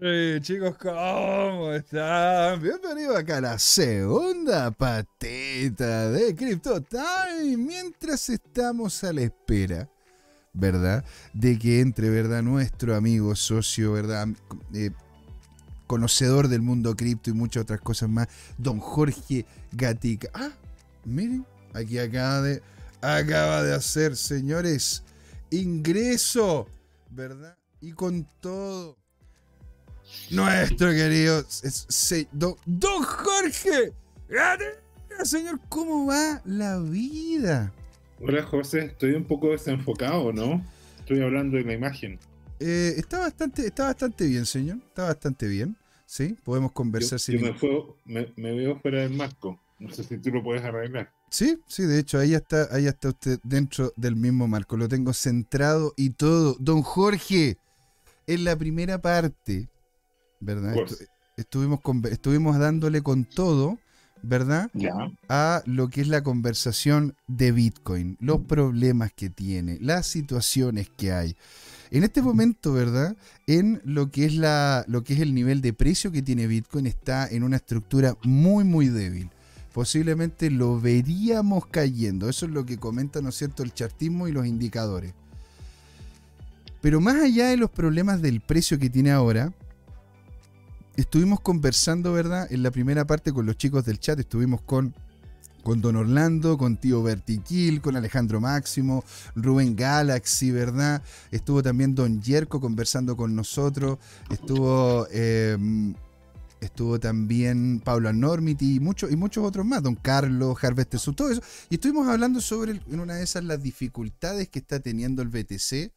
Eh, chicos, ¿cómo están? Bienvenidos acá a la segunda patita de Crypto Time. Mientras estamos a la espera, ¿verdad? De que entre, ¿verdad? Nuestro amigo, socio, ¿verdad? Eh, conocedor del mundo cripto y muchas otras cosas más, don Jorge Gatica. Ah, miren, aquí acaba de, acaba de hacer, señores, ingreso, ¿verdad? Y con todo nuestro querido don, Jorge. Señor, ¿cómo va la vida? Hola José, estoy un poco desenfocado, ¿no? Estoy hablando de la imagen. Eh, está, bastante, está bastante bien, señor. Está bastante bien. Sí, podemos conversar yo, me, me, veo fuera del marco. No sé si tú lo puedes arreglar. Sí, sí, de hecho, ahí está, ahí está usted dentro del mismo marco. Lo tengo centrado y todo. Don Jorge, en la primera parte ¿verdad? estuvimos, estuvimos dándole con todo, ¿verdad? A lo que es la conversación de Bitcoin, los problemas que tiene, las situaciones que hay. En este momento, ¿verdad? En lo que es la lo que es el nivel de precio que tiene Bitcoin está en una estructura muy muy débil. Posiblemente lo veríamos cayendo. Eso es lo que comenta, ¿no es cierto?, el chartismo y los indicadores. Pero más allá de los problemas del precio que tiene ahora, estuvimos conversando, ¿verdad? En la primera parte con los chicos del chat, estuvimos con, con Don Orlando, con Tío Vertiquil, con Alejandro Máximo, Rubén Galaxy, ¿verdad? Estuvo también Don Yerko conversando con nosotros, estuvo... Em, estuvo también Pablo Normity y, muchos y muchos otros más, Don Carlos, Harvest todo eso. Y estuvimos hablando sobre, en una de esas, las dificultades que está teniendo el BTC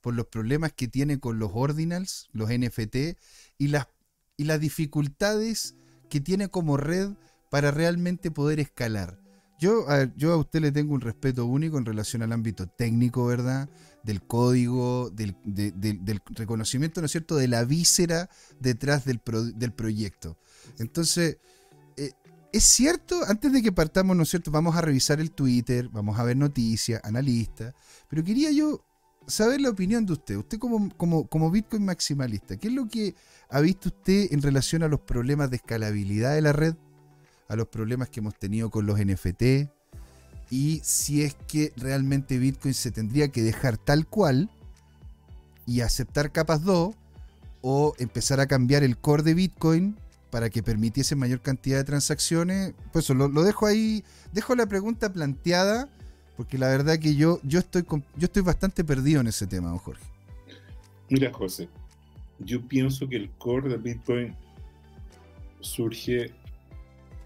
por los problemas que tiene con los ordinals, los NFT y las y las dificultades que tiene como red para realmente poder escalar. Yo a, yo a usted le tengo un respeto único en relación al ámbito técnico, ¿verdad? Del código, del, reconocimiento, ¿no es cierto?, de la víscera detrás del, del proyecto. Entonces, eh, es cierto, antes de que partamos, ¿no es cierto?, vamos a revisar el Twitter, vamos a ver noticias, analistas, pero quería yo saber la opinión de usted. Usted como, como, como Bitcoin maximalista, ¿qué es lo que ha visto usted en relación a los problemas de escalabilidad de la red? A los problemas que hemos tenido con los NFT. Y si es que realmente Bitcoin se tendría que dejar tal cual y aceptar capas 2 o empezar a cambiar el core de Bitcoin para que permitiese mayor cantidad de transacciones. Pues lo, lo dejo ahí, dejo la pregunta planteada porque la verdad que yo, yo, estoy, yo estoy bastante perdido en ese tema, don Jorge. Mira, José, yo pienso que el core de Bitcoin surge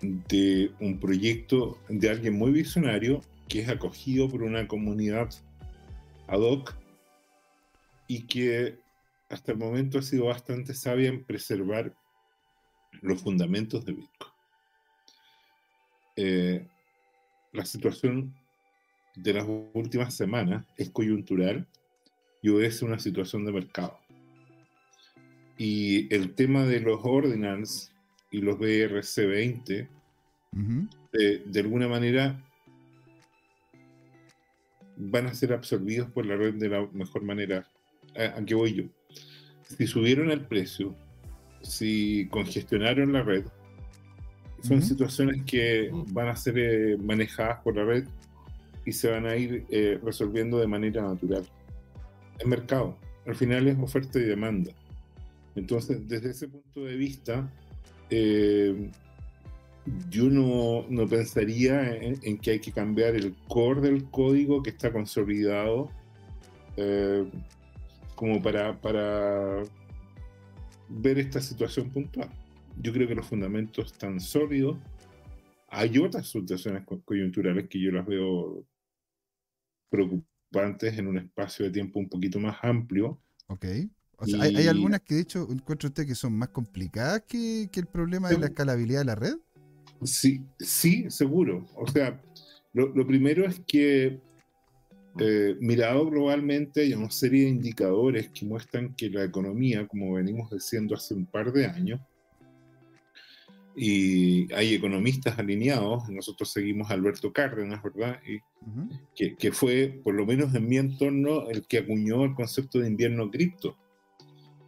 de un proyecto de alguien muy visionario que es acogido por una comunidad ad hoc y que hasta el momento ha sido bastante sabia en preservar los fundamentos de Bitcoin. Eh, la situación de las últimas semanas es coyuntural y obedece una situación de mercado. Y el tema de los ordinals y los BRC20, eh, de alguna manera, van a ser absorbidos por la red de la mejor manera. ¿A, qué voy yo? Si subieron el precio, si congestionaron la red, son situaciones que van a ser eh, manejadas por la red y se van a ir eh, resolviendo de manera natural. El mercado, al final es oferta y demanda. Entonces, desde ese punto de vista, eh, yo no, no pensaría en, que hay que cambiar el core del código que está consolidado eh, como para, para ver esta situación puntual. Yo creo que los fundamentos están sólidos. Hay otras situaciones coyunturales que yo las veo preocupantes en un espacio de tiempo un poquito más amplio. Ok. O sea, hay, algunas que de hecho encuentro usted que son más complicadas que, el problema de la escalabilidad de la red. Sí, sí, seguro. O sea, lo, primero es que eh, mirado globalmente hay una serie de indicadores que muestran que la economía, como venimos diciendo hace un par de años, y hay economistas alineados, nosotros seguimos a Alberto Cárdenas, ¿verdad? Y, que, fue, por lo menos en mi entorno, el que acuñó el concepto de invierno cripto.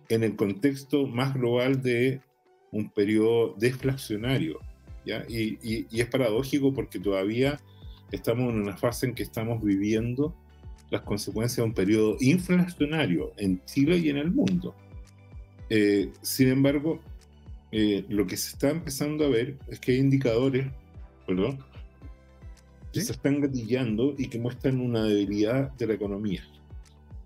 en el contexto más global de un periodo deflacionario. ¿ya? Y, y, es paradójico porque todavía estamos en una fase en que estamos viviendo las consecuencias de un periodo inflacionario en Chile y en el mundo. Eh, sin embargo, eh, lo que se está empezando a ver es que hay indicadores, perdón, que se están gatillando y que muestran una debilidad de la economía.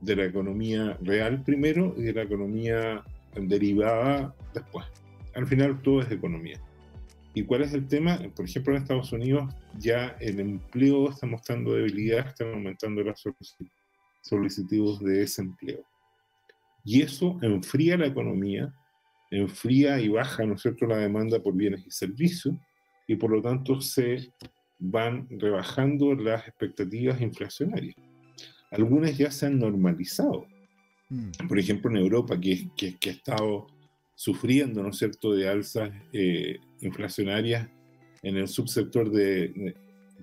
De la economía real primero y de la economía derivada después. Al final todo es economía. ¿Y cuál es el tema? Por ejemplo, en Estados Unidos ya el empleo está mostrando debilidad, están aumentando las solicitudes de desempleo. Y eso enfría la economía, enfría y baja, ¿no es cierto?, la demanda por bienes y servicios, y por lo tanto se van rebajando las expectativas inflacionarias. Algunas ya se han normalizado. Mm. Por ejemplo, en Europa, que, que, ha estado sufriendo, ¿no es cierto?, de alzas eh, inflacionarias en el subsector de,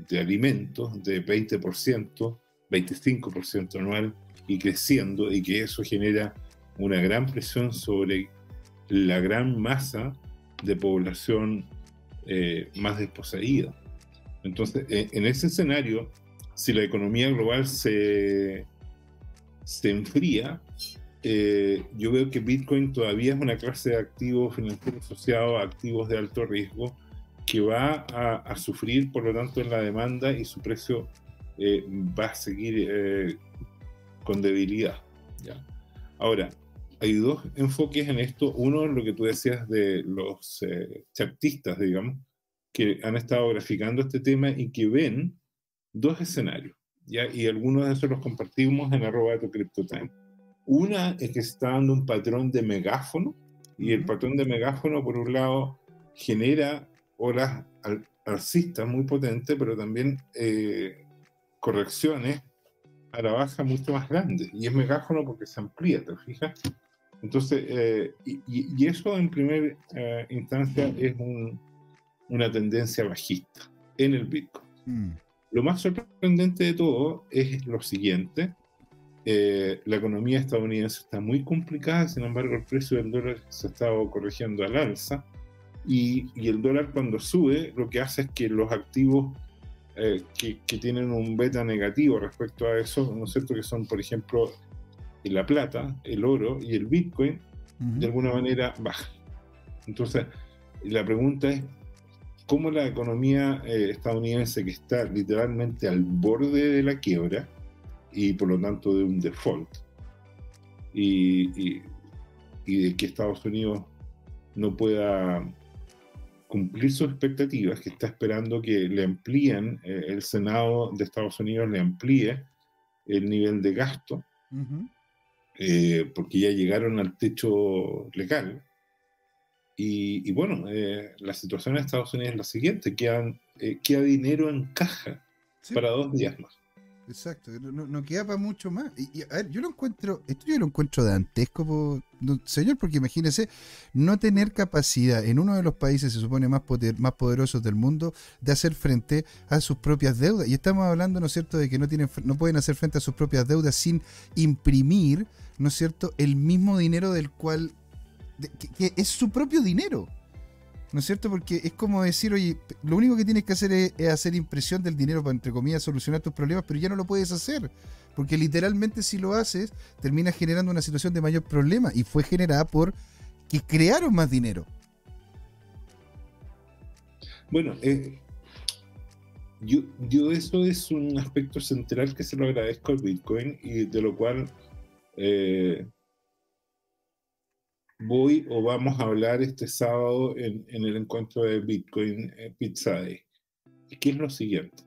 de alimentos de 20%, 25% anual y creciendo, y que eso genera una gran presión sobre la gran masa de población eh, más desposeída. Entonces, eh, en ese escenario, si la economía global se, se enfría, eh, yo veo que Bitcoin todavía es una clase de activos financieros asociados a activos de alto riesgo que va a, sufrir, por lo tanto, en la demanda y su precio va a seguir con debilidad. ¿ya? Ahora, hay dos enfoques en esto. Uno, lo que tú decías de los eh, chartistas, digamos, que han estado graficando este tema y que ven dos escenarios. ¿ya? Y algunos de esos los compartimos en arroba de CryptoTime. Una es que está dando un patrón de megáfono, y el patrón de megáfono, por un lado, genera olas alcistas muy potentes, pero también eh, correcciones a la baja mucho más grandes. Y es megáfono porque se amplía, ¿te fijas? Entonces, eh, y, eso en primera eh, instancia es una tendencia bajista en el Bitcoin. Mm. Lo más sorprendente de todo es lo siguiente. Eh, la economía estadounidense está muy complicada, sin embargo el precio del dólar se ha estado corrigiendo al alza y, el dólar cuando sube lo que hace es que los activos que, que, tienen un beta negativo respecto a eso, ¿no es cierto? Que son, por ejemplo, la plata, el oro y el Bitcoin, de alguna manera bajan. Entonces, la pregunta es, ¿cómo la economía eh, estadounidense que está literalmente al borde de la quiebra y por lo tanto de un default, y, de que Estados Unidos no pueda cumplir sus expectativas, que está esperando que le amplíen, eh, el Senado de Estados Unidos le amplíe el nivel de gasto, eh, porque ya llegaron al techo legal. Y, bueno, eh, la situación en Estados Unidos es la siguiente, quedan, eh, queda dinero en caja para dos días más. Exacto, no, queda para mucho más. Y, a ver, yo lo encuentro, esto yo lo encuentro dantesco, señor, porque imagínese no tener capacidad en uno de los países, se supone, más, más poderosos del mundo, de hacer frente a sus propias deudas. Y estamos hablando, ¿no es cierto?, de que no, tienen, no pueden hacer frente a sus propias deudas sin imprimir, ¿no es cierto?, el mismo dinero del cual, que es su propio dinero. ¿No es cierto? Porque es como decir, oye, lo único que tienes que hacer es, hacer impresión del dinero para, entre comillas, solucionar tus problemas, pero ya no lo puedes hacer. Porque literalmente si lo haces, termina generando una situación de mayor problema. Y fue generada por que crearon más dinero. Bueno, eh, yo, yo eso es un aspecto central que se lo agradezco al Bitcoin y de lo cual eh, voy o vamos a hablar este sábado en, el encuentro de Bitcoin eh, Pizza Day. ¿Qué es lo siguiente?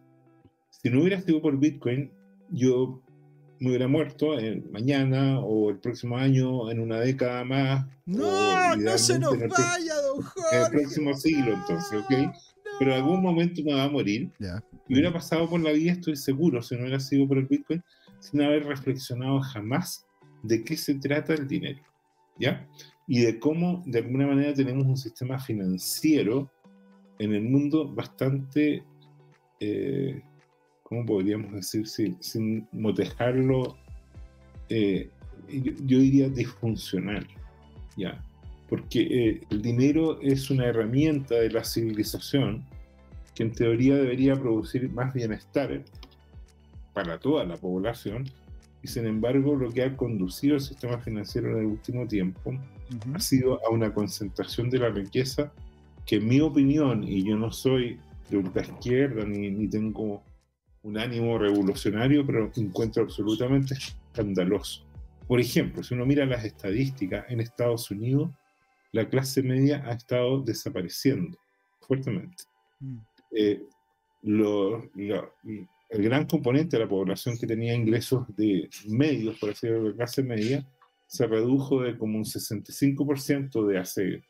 Si no hubiera sido por Bitcoin, yo me hubiera muerto mañana o el próximo año, en una década más. No, no se nos vaya, don Jorge. En el próximo siglo, entonces, ¿ok? Pero en algún momento me va a morir. Ya. Y hubiera pasado por la vida, estoy seguro, si no hubiera sido por el Bitcoin, sin haber reflexionado jamás de qué se trata el dinero. ¿Ya? Y de cómo de alguna manera tenemos un sistema financiero en el mundo bastante, eh, ¿cómo podríamos decir? Sin, sin motejarlo, eh, yo, diría disfuncional. ¿ya? Porque eh, el dinero es una herramienta de la civilización que en teoría debería producir más bienestar para toda la población, y sin embargo lo que ha conducido el sistema financiero en el último tiempo ha sido a una concentración de la riqueza que en mi opinión, y yo no soy de ultra izquierda ni, ni tengo un ánimo revolucionario, pero encuentro absolutamente escandaloso. Por ejemplo, si uno mira las estadísticas en Estados Unidos, la clase media ha estado desapareciendo fuertemente. Mm. Eh, el gran componente de la población que tenía ingresos de medios, por así decirlo, de clase media, se redujo de como un 65% de hace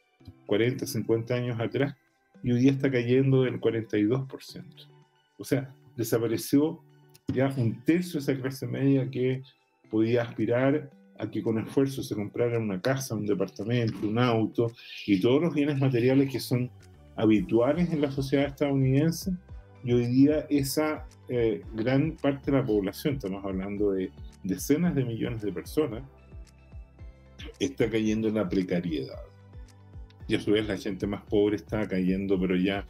40, 50 años atrás y hoy día está cayendo del 42%. O sea, desapareció ya un tercio de esa clase media que podía aspirar a que con esfuerzo se comprara una casa, un departamento, un auto y todos los bienes materiales que son habituales en la sociedad estadounidense. Y hoy día esa eh, gran parte de la población, estamos hablando de decenas de millones de personas, está cayendo en la precariedad. Y a su vez la gente más pobre está cayendo, pero ya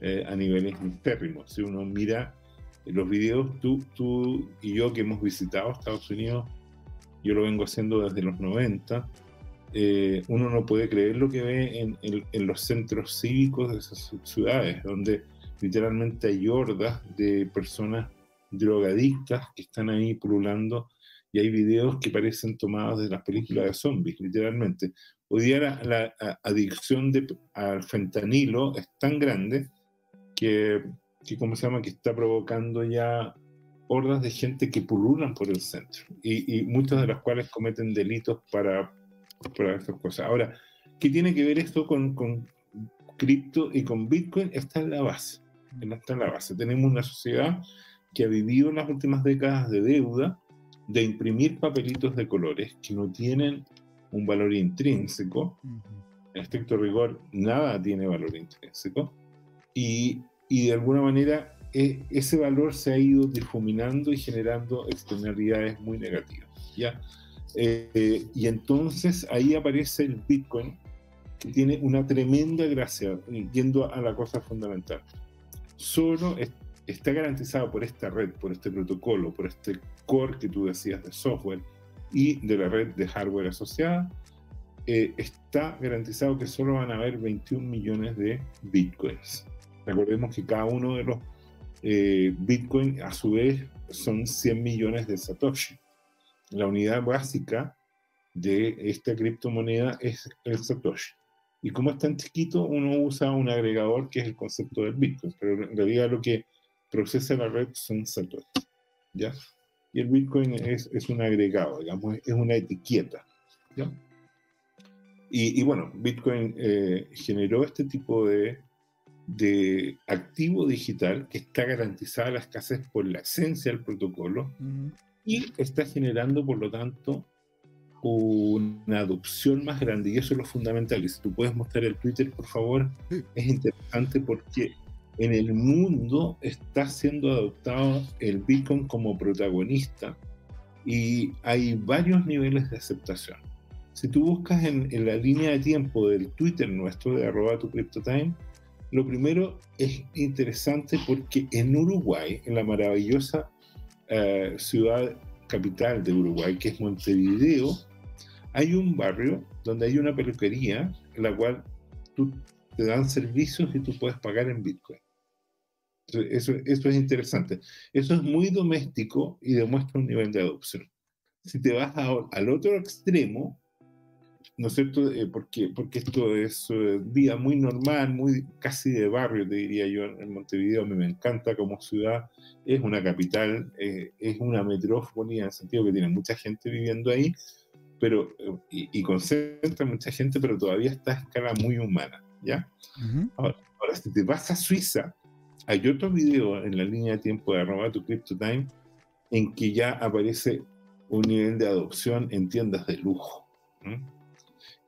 eh, a niveles intérrimos. Si uno mira los videos, tú, tú y yo que hemos visitado Estados Unidos, yo lo vengo haciendo desde los 90, eh, uno no puede creer lo que ve en, en, los centros cívicos de esas ciudades, donde literalmente hay hordas de personas drogadictas que están ahí pululando y hay videos que parecen tomados de las películas de zombies, literalmente. Hoy día la, la adicción de, al fentanilo es tan grande que que, ¿cómo se llama?, que está provocando ya hordas de gente que pululan por el centro y, y muchas de las cuales cometen delitos para, para estas cosas. Ahora, ¿qué tiene que ver esto con, con cripto y con Bitcoin? Está en la base. Está en la base. Tenemos una sociedad que ha vivido en las últimas décadas de deuda, de imprimir papelitos de colores que no tienen un valor intrínseco. En estricto rigor, nada tiene valor intrínseco. Y y de alguna manera e, ese valor se ha ido difuminando y generando externalidades muy negativas. ¿ya? Eh, y entonces ahí aparece el Bitcoin, que tiene una tremenda gracia, yendo a la cosa fundamental. Solo está garantizado por esta red, por este protocolo, por este core que tú decías de software y de la red de hardware asociada, eh, está garantizado que solo van a haber 21 millones de bitcoins. Recordemos que cada uno de los eh, Bitcoin a su vez son 100 millones de Satoshi. La unidad básica de esta criptomoneda es el Satoshi. Y como es tan chiquito, uno usa un agregador que es el concepto del Bitcoin, pero en realidad lo que procesa la red son Satoshi. ¿ya? Y el Bitcoin es, es un agregado, digamos, es una etiqueta. ¿ya? Y, y, bueno, Bitcoin eh, generó este tipo de de activo digital que está garantizada la escasez por la esencia del protocolo y está generando, por lo tanto, una adopción más grande. Y eso es lo fundamental. Y si tú puedes mostrar el Twitter, por favor, es interesante porque en el mundo está siendo adoptado el Bitcoin como protagonista y hay varios niveles de aceptación. Si tú buscas en, en la línea de tiempo del Twitter nuestro de arroba tu CryptoTime, lo primero es interesante porque en Uruguay, en la maravillosa eh, ciudad capital de Uruguay, que es Montevideo, hay un barrio donde hay una peluquería en la cual tú, te dan servicios y tú puedes pagar en Bitcoin. Eso, eso es interesante. Eso es muy doméstico y demuestra un nivel de adopción. Si te vas al otro extremo, ¿no es cierto? Eh, porque, porque esto es uh, vida muy normal, muy casi de barrio, te diría yo, en Montevideo. A mí me encanta como ciudad, es una capital, eh, es una metrópoli en el sentido que tiene mucha gente viviendo ahí, pero, y, concentra mucha gente, pero todavía está a escala muy humana, ¿ya? ahora, si te vas a Suiza, hay otro video en la línea de tiempo de arroba tu time en que ya aparece un nivel de adopción en tiendas de lujo.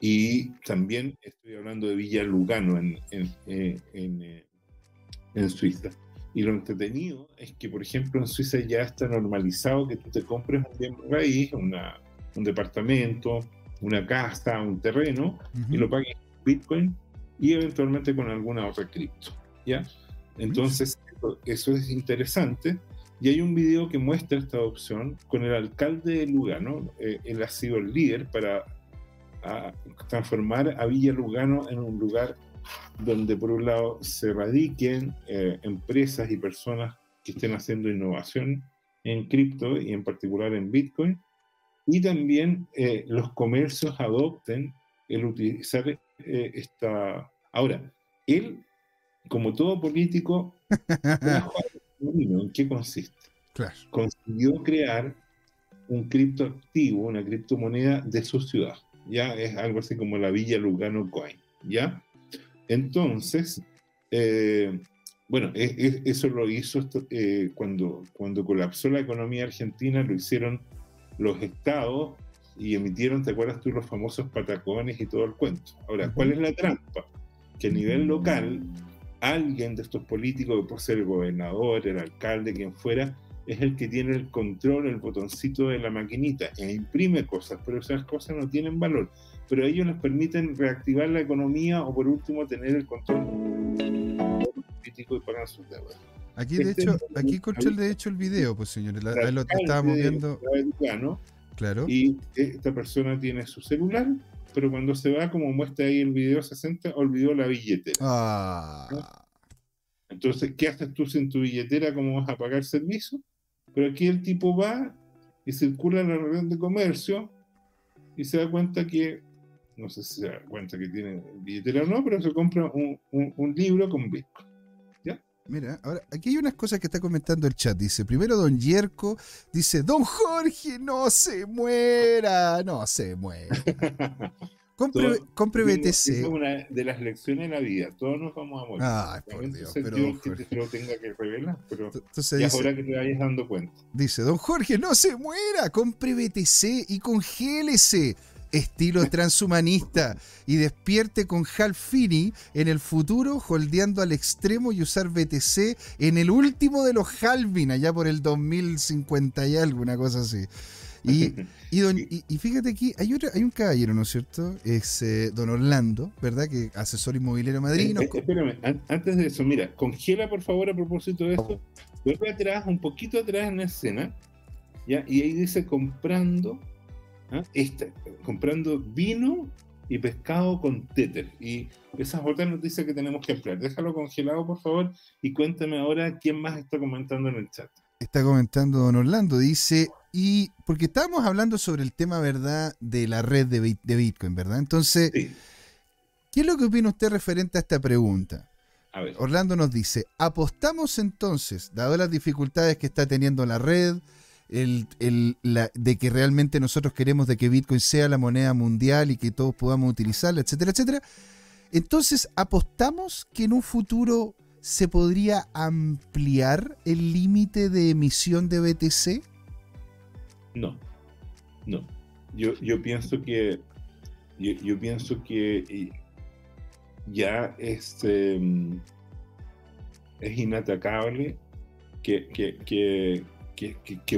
Y también estoy hablando de Villa Lugano en, en, eh, eh, en, Suiza. Y lo entretenido es que, por ejemplo, en Suiza ya está normalizado que tú te compres un bien raíz, una, un departamento, una casa, un terreno, y lo pague en Bitcoin y eventualmente con alguna otra cripto. ¿ya? Entonces, eso, es interesante. Y hay un video que muestra esta opción con el alcalde de Lugano. Eh, él ha sido el líder para transformar a Villa Lugano en un lugar donde por un lado se radiquen eh, empresas y personas que estén haciendo innovación en cripto y en particular en Bitcoin, y también eh, los comercios adopten el utilizar eh, esta... Ahora, él, como todo político, ¿en qué consiste? Consiguió crear un criptoactivo, una criptomoneda de su ciudad. Ya es algo así como la Villa Lugano Coin. ¿Ya? Entonces, eh, bueno, e, e, eso lo hizo eh, cuando, cuando colapsó la economía argentina, lo hicieron los estados y emitieron, ¿te acuerdas tú, los famosos patacones y todo el cuento? Ahora, ¿cuál es la trampa? Que a nivel local, alguien de estos políticos, que puede ser el gobernador, el alcalde, quien fuera, es el que tiene el control, el botoncito de la maquinita e imprime cosas, pero esas cosas no tienen valor. Pero ellos les permiten reactivar la economía o por último tener el control político y pagar sus deudas. Aquí de este hecho, aquí encontré de hecho el video, pues señores, ahí lo estábamos viendo. Claro. Y esta persona tiene su celular, pero cuando se va, como muestra ahí el video 60, olvidó la billetera. Ah. Entonces, ¿qué haces tú sin tu billetera? ¿Cómo vas a pagar servicio? Pero aquí el tipo va y circula en la reunión de comercio y se da cuenta que, no sé si se da cuenta que tiene billetera o no, pero se compra un, libro con Bitcoin. Mira, ahora aquí hay unas cosas que está comentando el chat. Dice, primero Don Yerko, dice, Don Jorge, no se muera, no se muera. Compre, compre BTC. Es una de las lecciones de la vida. Todos nos vamos a morir. Ay, por Dios. Pero que te lo tenga que revelar, pero Entonces ya es hora que te vayas dando cuenta. Dice, don Jorge, no se muera. Compre BTC y congélese. Estilo transhumanista. y despierte con Hal Finney en el futuro, holdeando al extremo y usar BTC en el último de los Halvin, allá por el 2050 y algo, una cosa así. Y, y, fíjate aquí, hay, otro, hay un caballero, ¿no es cierto? Es eh, don Orlando, ¿verdad? Que asesor inmobiliario madrino. Eh, eh, espérame, antes de eso, mira, congela por favor a propósito de esto. Vuelve atrás, un poquito atrás en la escena, ¿ya? Y ahí dice comprando, ¿ah? comprando vino y pescado con Tether. Y esas otras noticias que tenemos que hablar. Déjalo congelado, por favor, y cuéntame ahora quién más está comentando en el chat. Está comentando don Orlando, dice, y porque estábamos hablando sobre el tema, ¿verdad?, de la red de, Bitcoin, ¿verdad? Entonces, ¿qué es lo que opina usted referente a esta pregunta? Orlando nos dice, apostamos entonces, dado las dificultades que está teniendo la red, el, de que realmente nosotros queremos de que Bitcoin sea la moneda mundial y que todos podamos utilizarla, etcétera, etcétera. Entonces, apostamos que en un futuro se podría ampliar el límite de emisión de BTC. No, no. Yo, yo pienso que yo, pienso que ya este, es inatacable que, que,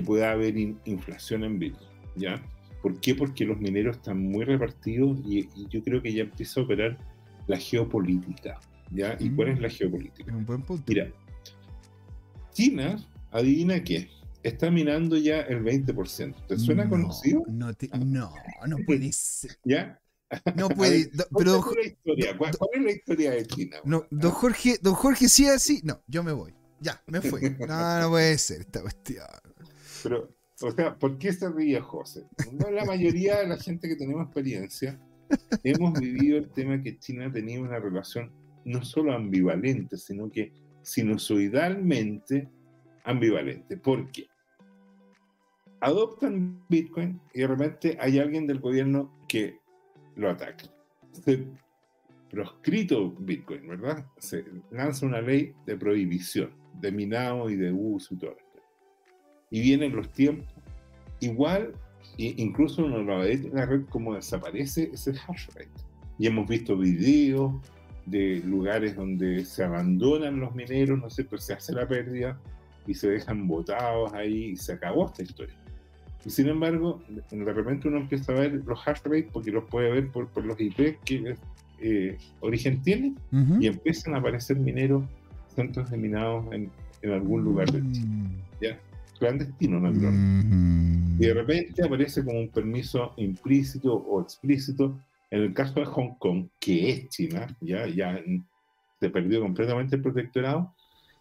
pueda haber inflación en Bitcoin. ¿ya? ¿Por qué? Porque los mineros están muy repartidos y, y, yo creo que ya empieza a operar la geopolítica. ¿ya? ¿Y cuál es la mm, geopolítica? un buen punto. Mira, China, adivina qué, está minando ya el 20%. ¿Te suena conocido? No, no, no puede ser. ¿Ya? No puede. pero, ¿cuál, es la historia? ¿Cuál, es la historia de China? No, don Jorge, don Jorge, sí así. No, yo me voy. Ya, me fui. No, no puede ser esta cuestión. Pero, o sea, ¿por qué se ríe José? la mayoría de la gente que tenemos experiencia hemos vivido el tema que China tenía una relación no solo ambivalente, sino que sinusoidalmente ambivalente. ¿Por qué? Adoptan Bitcoin y de repente hay alguien del gobierno que lo ataca. Se proscrito Bitcoin, ¿verdad? Se lanza una ley de prohibición, de minado y de uso y todo esto. Y vienen los tiempos. Igual, incluso uno lo ve en la red como desaparece ese hash rate. Y hemos visto videos, de lugares donde se abandonan los mineros, no sé, pero se hace la pérdida y se dejan botados ahí y se acabó esta historia. Y sin embargo, de repente uno empieza a ver los hash rate porque los puede ver por, los IP que eh, origen tiene y empiezan a aparecer mineros, centros de minados en, algún lugar de Chile. Mm. ¿ya? Clandestino, naturalmente. Y de repente aparece como un permiso implícito o explícito. En el caso de Hong Kong, que es China, ya, ya se perdió completamente el protectorado,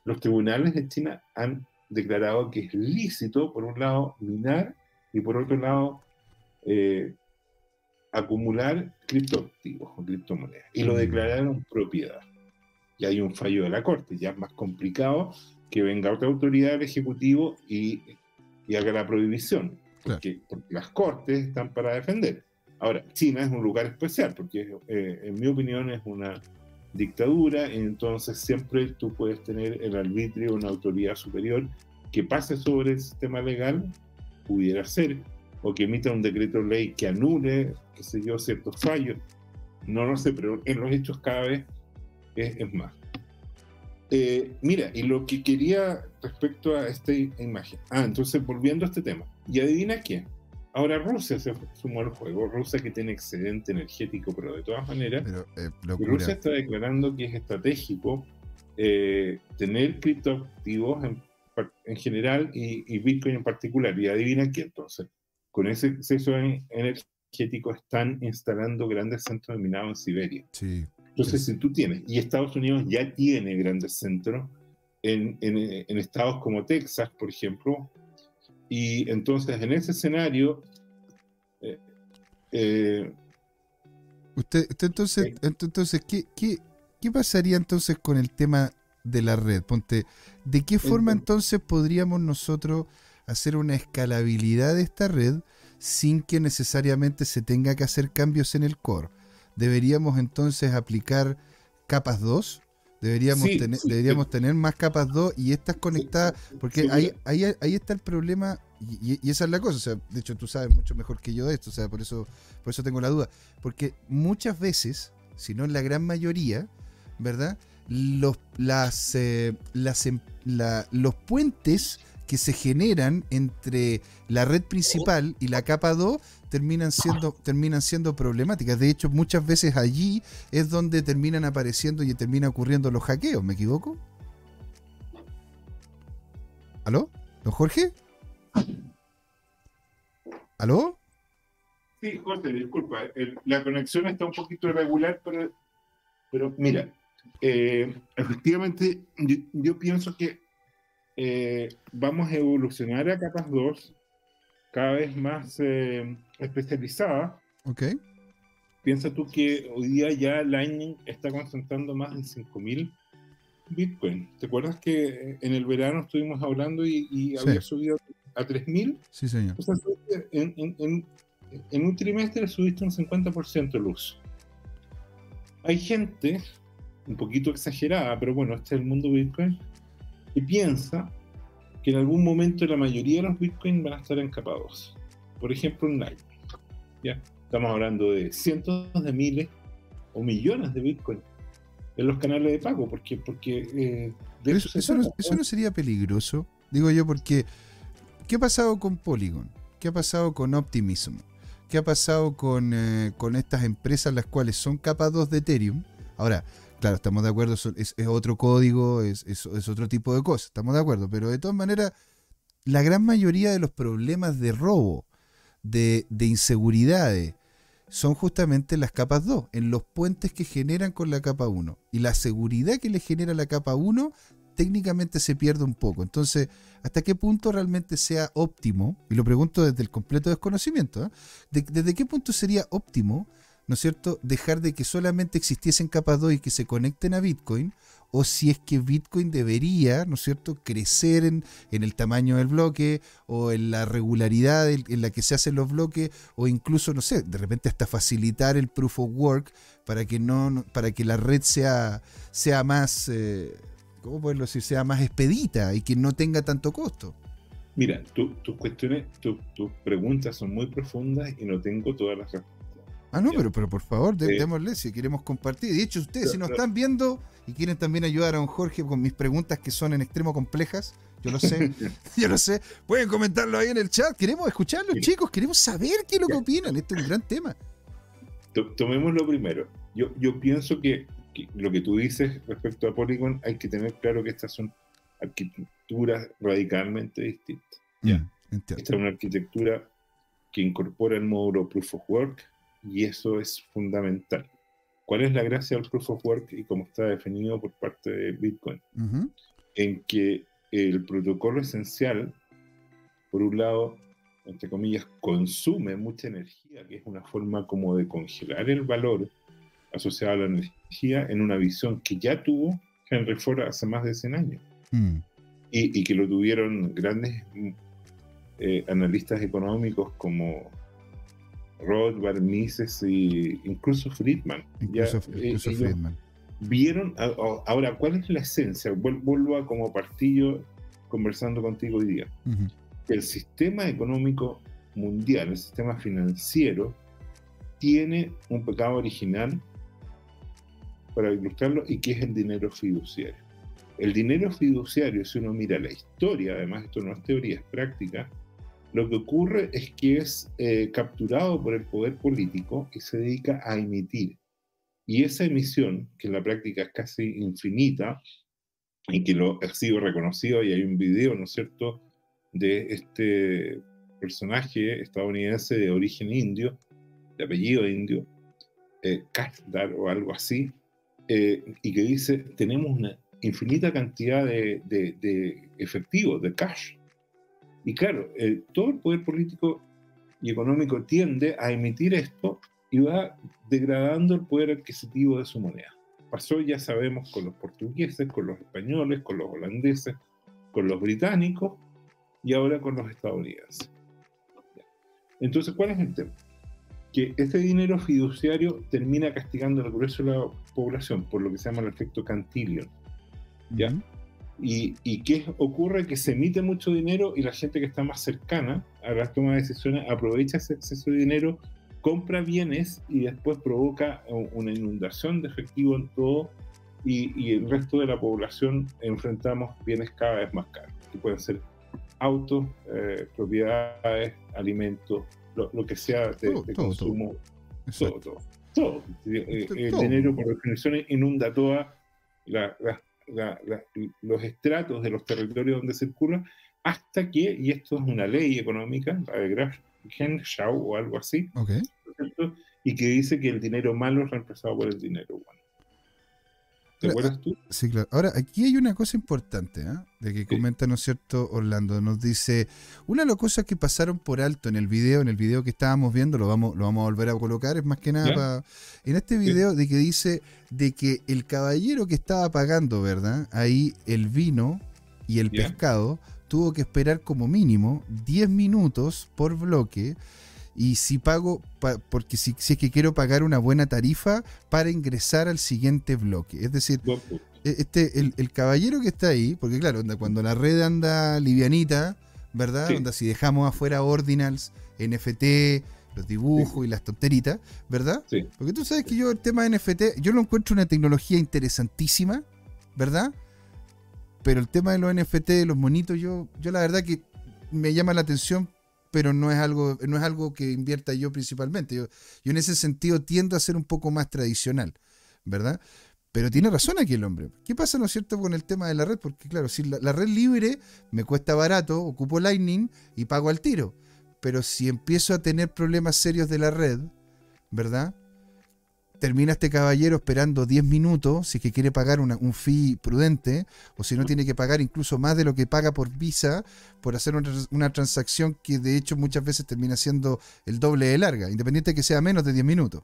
los tribunales de China han declarado que es lícito, por un lado, minar y por otro lado, eh, acumular criptoactivos o criptomonedas. Y lo mm. declararon propiedad. Y hay un fallo de la Corte, ya es más complicado que venga otra autoridad del Ejecutivo y, haga la prohibición, porque, las Cortes están para defender. Ahora, China es un lugar especial, porque eh, en mi opinión es una dictadura, entonces siempre tú puedes tener el arbitrio de una autoridad superior que pase sobre el sistema legal pudiera ser, o que emita un decreto ley que anule, qué sé yo, ciertos fallos. No lo sé, pero en los hechos cada vez es, más. Eh, mira, y lo que quería respecto a esta imagen. Ah, entonces volviendo a este tema. Y adivina quién. Ahora Rusia se sumó al juego. Rusia que tiene excedente energético, pero de todas maneras, eh, Rusia está declarando que es estratégico eh, tener criptoactivos en en general y, Bitcoin en particular. Y adivina qué entonces, con ese exceso energético están instalando grandes centros de minado en Siberia. Sí. Entonces, si tú tienes, y Estados Unidos ya tiene grandes centros en, en, estados como Texas, por ejemplo, y entonces en ese escenario... Eh, eh, usted, entonces, entonces ¿qué, qué, qué pasaría entonces con el tema de la red. Ponte, ¿de qué forma entonces podríamos nosotros hacer una escalabilidad de esta red sin que necesariamente se tenga que hacer cambios en el core? ¿Deberíamos entonces aplicar capas 2? Deberíamos, tener, deberíamos tener más capas 2 y estas conectadas, porque ahí, ahí, ahí, está el problema y, y, esa es la cosa. O sea, de hecho, tú sabes mucho mejor que yo de esto, o sea, por eso, por eso tengo la duda. Porque muchas veces, si no en la gran mayoría, ¿verdad? los, las, eh, em, los puentes que se generan entre la red principal y la capa 2 terminan siendo, terminan siendo problemáticas. De hecho, muchas veces allí es donde terminan apareciendo y termina ocurriendo los hackeos, ¿me equivoco? ¿Aló? ¿Don Jorge? ¿Aló? Sí, Jorge, disculpa. la conexión está un poquito irregular, pero, pero mira, eh, efectivamente, yo, pienso que eh, vamos a evolucionar a capas 2 cada vez más eh, especializadas. Ok. Piensa tú que hoy día ya Lightning está concentrando más de 5000 Bitcoin. ¿Te acuerdas que en el verano estuvimos hablando y, había subido a 3000? Sí, señor. O sea, en, en, en un trimestre subiste un 50% el uso. Hay gente un poquito exagerada, pero bueno, este es el mundo Bitcoin, y piensa que en algún momento la mayoría de los Bitcoin van a estar encapados. Por ejemplo, en Lightning. ¿ya? Estamos hablando de cientos de miles o millones de Bitcoin en los canales de pago, porque, porque eh, eso, no, sería peligroso, digo yo, porque ¿qué ha pasado con Polygon? ¿Qué ha pasado con Optimism? ¿Qué ha pasado con, eh, con estas empresas las cuales son capados de Ethereum? Ahora, Claro, estamos de acuerdo, es, otro código, es, otro tipo de cosas, estamos de acuerdo, pero de todas maneras, la gran mayoría de los problemas de robo, de, de inseguridades, son justamente las capas 2, en los puentes que generan con la capa 1. Y la seguridad que le genera la capa 1 técnicamente se pierde un poco. Entonces, ¿hasta qué punto realmente sea óptimo? Y lo pregunto desde el completo desconocimiento. ¿eh? ¿Desde qué punto sería óptimo ¿no es cierto?, dejar de que solamente existiesen capas 2 y que se conecten a Bitcoin, o si es que Bitcoin debería, ¿no es cierto?, crecer en, el tamaño del bloque o en la regularidad en la que se hacen los bloques, o incluso, no sé, de repente hasta facilitar el proof of work para que, no, para que la red sea, sea más, eh, ¿cómo poderlo decir?, sea más expedita y que no tenga tanto costo. Mira, tus cuestiones, tus preguntas son muy profundas y no tengo todas las respuestas Ah, no, pero, pero por favor, démosle si queremos compartir. De hecho, ustedes, si nos están viendo y quieren también ayudar a don Jorge con mis preguntas que son en extremo complejas, Yo lo sé, yo lo sé. Pueden comentarlo ahí en el chat. Queremos escucharlos, chicos. Queremos saber qué es lo que opinan. Este es un gran tema. Tomemos lo primero. Yo, yo pienso que, lo que tú dices respecto a Polygon, hay que tener claro que estas son arquitecturas radicalmente distintas. Ya, Esta es una arquitectura que incorpora el módulo Proof of Work y eso es fundamental. ¿Cuál es la gracia del Proof of Work y cómo está definido por parte de Bitcoin? En que el protocolo esencial, por un lado, entre comillas, consume mucha energía, que es una forma como de congelar el valor asociado a la energía en una visión que ya tuvo Henry Ford hace más de 100 años. Mm. Y, que lo tuvieron grandes eh, analistas económicos como Rothbard, Mises e incluso Friedman. Incluso, eh, Friedman. Vieron, ahora, ¿cuál es la esencia? Vuelvo a como partillo conversando contigo hoy día. El sistema económico mundial, el sistema financiero, tiene un pecado original, para ilustrarlo, y que es el dinero fiduciario. El dinero fiduciario, si uno mira la historia, además esto no es teoría, es práctica, lo que ocurre es que es eh, capturado por el poder político y se dedica a emitir. Y esa emisión, que en la práctica es casi infinita, y que lo ha sido reconocido, y hay un video, ¿no es cierto?, de este personaje estadounidense de origen indio, de apellido indio, eh, o algo así, eh, y que dice, tenemos una infinita cantidad de, de, de efectivo, de cash, y claro, eh, todo el poder político y económico tiende a emitir esto y va degradando el poder adquisitivo de su moneda. Pasó, ya sabemos, con los portugueses, con los españoles, con los holandeses, con los británicos y ahora con los estadounidenses. Entonces, ¿cuál es el tema? Que este dinero fiduciario termina castigando al grueso de la población por lo que se llama el efecto Cantillon. ¿ya? ¿Y, qué ocurre? Que se emite mucho dinero y la gente que está más cercana a la toma de decisiones aprovecha ese exceso de dinero, compra bienes y después provoca una inundación de efectivo en todo y, el resto de la población enfrentamos bienes cada vez más caros, que pueden ser autos, eh, propiedades, alimentos, lo, que sea de, consumo, todo, todo. todo. Eh, el dinero, por definición, inunda toda la, la los estratos de los territorios donde circula, hasta que, y esto es una ley económica, la de Graf-Genschau o algo así, y que dice que el dinero malo es reemplazado por el dinero bueno. ¿Te acuerdas tú? Sí, claro. Ahora, aquí hay una cosa importante, ¿eh? de que comenta, ¿no es cierto, Orlando? Nos dice, una de las cosas que pasaron por alto en el video, en el video que estábamos viendo, lo vamos, lo vamos a volver a colocar, es más que nada en este video de que dice de que el caballero que estaba pagando, ¿verdad? Ahí el vino y el pescado tuvo que esperar como mínimo 10 minutos por bloque y si pago, porque si, si, es que quiero pagar una buena tarifa para ingresar al siguiente bloque. Es decir, e, este, el, caballero que está ahí, porque claro, cuando la red anda livianita, ¿verdad? si dejamos afuera ordinals, NFT, los dibujos y las tonteritas, ¿verdad? Porque tú sabes que yo el tema de NFT, yo lo encuentro una tecnología interesantísima, ¿verdad? Pero el tema de los NFT, de los monitos, yo, yo la verdad que me llama la atención pero no es algo, no es algo que invierta yo principalmente. Yo, en ese sentido tiendo a ser un poco más tradicional, ¿verdad? Pero tiene razón aquí el hombre. ¿Qué pasa, no es cierto, con el tema de la red? Porque, claro, si la, red libre me cuesta barato, ocupo Lightning y pago al tiro. Pero si empiezo a tener problemas serios de la red, ¿verdad? Termina este caballero esperando 10 minutos si es que quiere pagar un fee prudente o si no tiene que pagar incluso más de lo que paga por Visa por hacer una, transacción que de hecho muchas veces termina siendo el doble de larga, independiente de que sea menos de 10 minutos.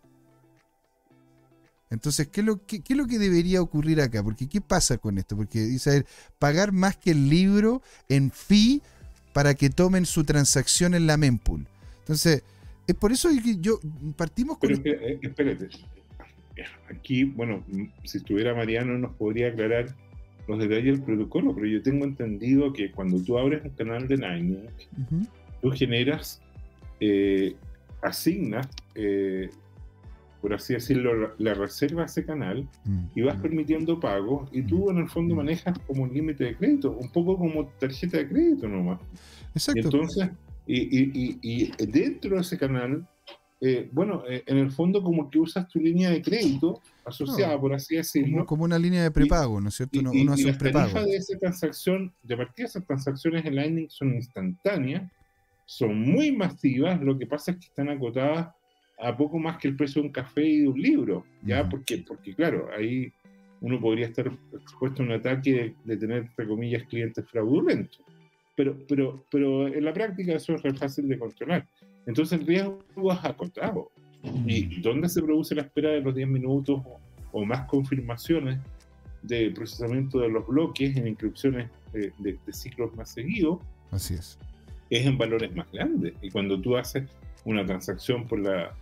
Entonces, ¿qué es, lo, qué, es lo que debería ocurrir acá? Porque ¿qué pasa con esto? Porque dice, pagar más que el libro en fee para que tomen su transacción en la mempool. Entonces, es por eso que yo partimos con... Pero, eh, espérate, aquí, bueno, si estuviera Mariano nos podría aclarar los detalles del protocolo, pero yo tengo entendido que cuando tú abres un canal de Lightning, tú generas, eh, asignas, eh, por así decirlo, la reserva ese canal mm, y vas mm. permitiendo pagos y tú en el fondo manejas como un límite de crédito, un poco como tarjeta de crédito nomás. Exacto. entonces, y, dentro de ese canal, eh, bueno, eh, en el fondo como que usas tu línea de crédito asociada, por así decirlo. Como, una línea de prepago, ¿no es cierto? Uno, uno hace un prepago. de esa transacción, de partida esas transacciones en Lightning son instantáneas, son muy masivas, lo que pasa es que están acotadas a poco más que el precio de un café y de un libro, ¿ya? porque, porque claro, ahí uno podría estar expuesto a un ataque de, tener, entre comillas, clientes fraudulentos. Pero, pero, pero en la práctica eso es fácil de controlar. Entonces el riesgo es acotado. ¿Y dónde se produce la espera de los 10 minutos o, más confirmaciones de procesamiento de los bloques en inscripciones de, de, ciclos más seguidos? Así es. Es en valores más grandes. Y cuando tú haces una transacción por la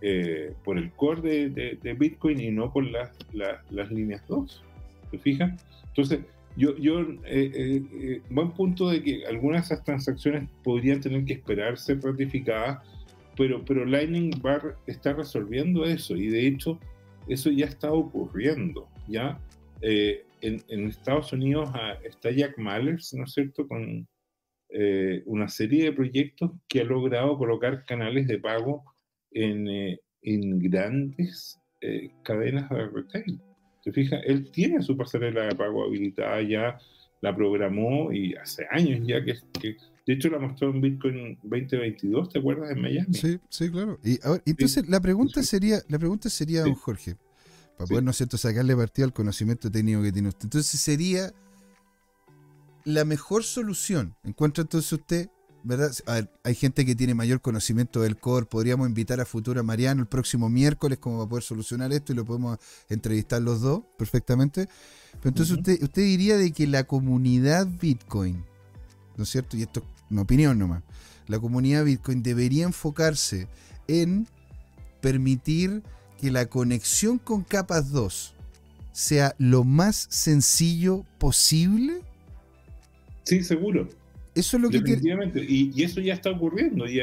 eh, por el core de, Bitcoin y no por las, las líneas 2. ¿Te fijas? Entonces, yo, yo eh, eh, buen punto de que algunas de esas transacciones podrían tener que esperar ser ratificadas, pero, pero Lightning Bar está resolviendo eso y de hecho eso ya está ocurriendo. ¿ya? en, Estados Unidos ah, está Jack Mallers, ¿no es cierto?, con una serie de proyectos que ha logrado colocar canales de pago en, eh, en grandes eh, cadenas de retail. ¿Se fija? Él tiene su pasarela de pago habilitada ya, la programó y hace años ya que, que de hecho la mostró en Bitcoin 2022, ¿te acuerdas? En Miami. Sí, sí, claro. Y entonces la pregunta sería, la pregunta sería, don Jorge, para poder, ¿no es cierto?, sacarle partido al conocimiento técnico que tiene usted. Entonces sería la mejor solución, encuentra entonces usted, ¿verdad? hay gente que tiene mayor conocimiento del core. Podríamos invitar a Futura Mariano el próximo miércoles como a poder solucionar esto y lo podemos entrevistar los dos perfectamente. Pero entonces usted, usted diría de que la comunidad Bitcoin, ¿no es cierto? Y esto es una opinión nomás. La comunidad Bitcoin debería enfocarse en permitir que la conexión con capas 2 sea lo más sencillo posible. Sí, seguro. Eso es lo que Definitivamente. Y, y, eso ya está ocurriendo. Y,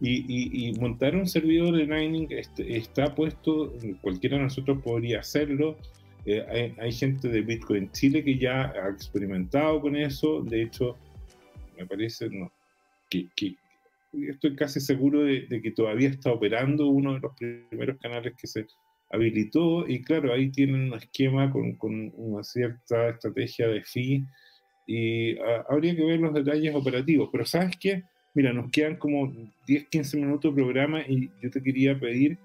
y, montar un servidor de Lightning este, está puesto, cualquiera de nosotros podría hacerlo. Eh, hay, gente de Bitcoin Chile que ya ha experimentado con eso. De hecho, me parece no, que, que estoy casi seguro de, de, que todavía está operando uno de los primeros canales que se habilitó. Y claro, ahí tienen un esquema con, con una cierta estrategia de fee y ah, habría que ver los detalles operativos. Pero ¿sabes qué? Mira, nos quedan como 10, 15 minutos de programa y yo te quería pedir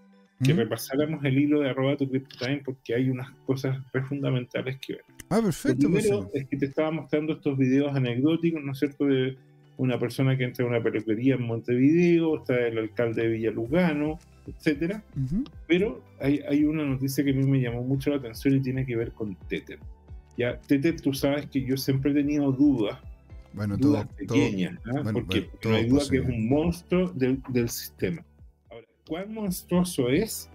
que repasáramos el hilo de arroba tu time porque hay unas cosas re fundamentales que ver. Ah, perfecto. Lo pues primero es que te estaba mostrando estos videos anecdóticos, ¿no es cierto?, de una persona que entra a una peluquería en Montevideo, está el alcalde de Villalugano, etcétera. Pero hay, hay una noticia que a mí me llamó mucho la atención y tiene que ver con Tether. Ya, Tete, tú sabes que yo siempre he tenido dudas, bueno, dudas pequeñas, ¿ah? porque no hay duda que es un monstruo del, del, sistema. Ahora, ¿cuán monstruoso es?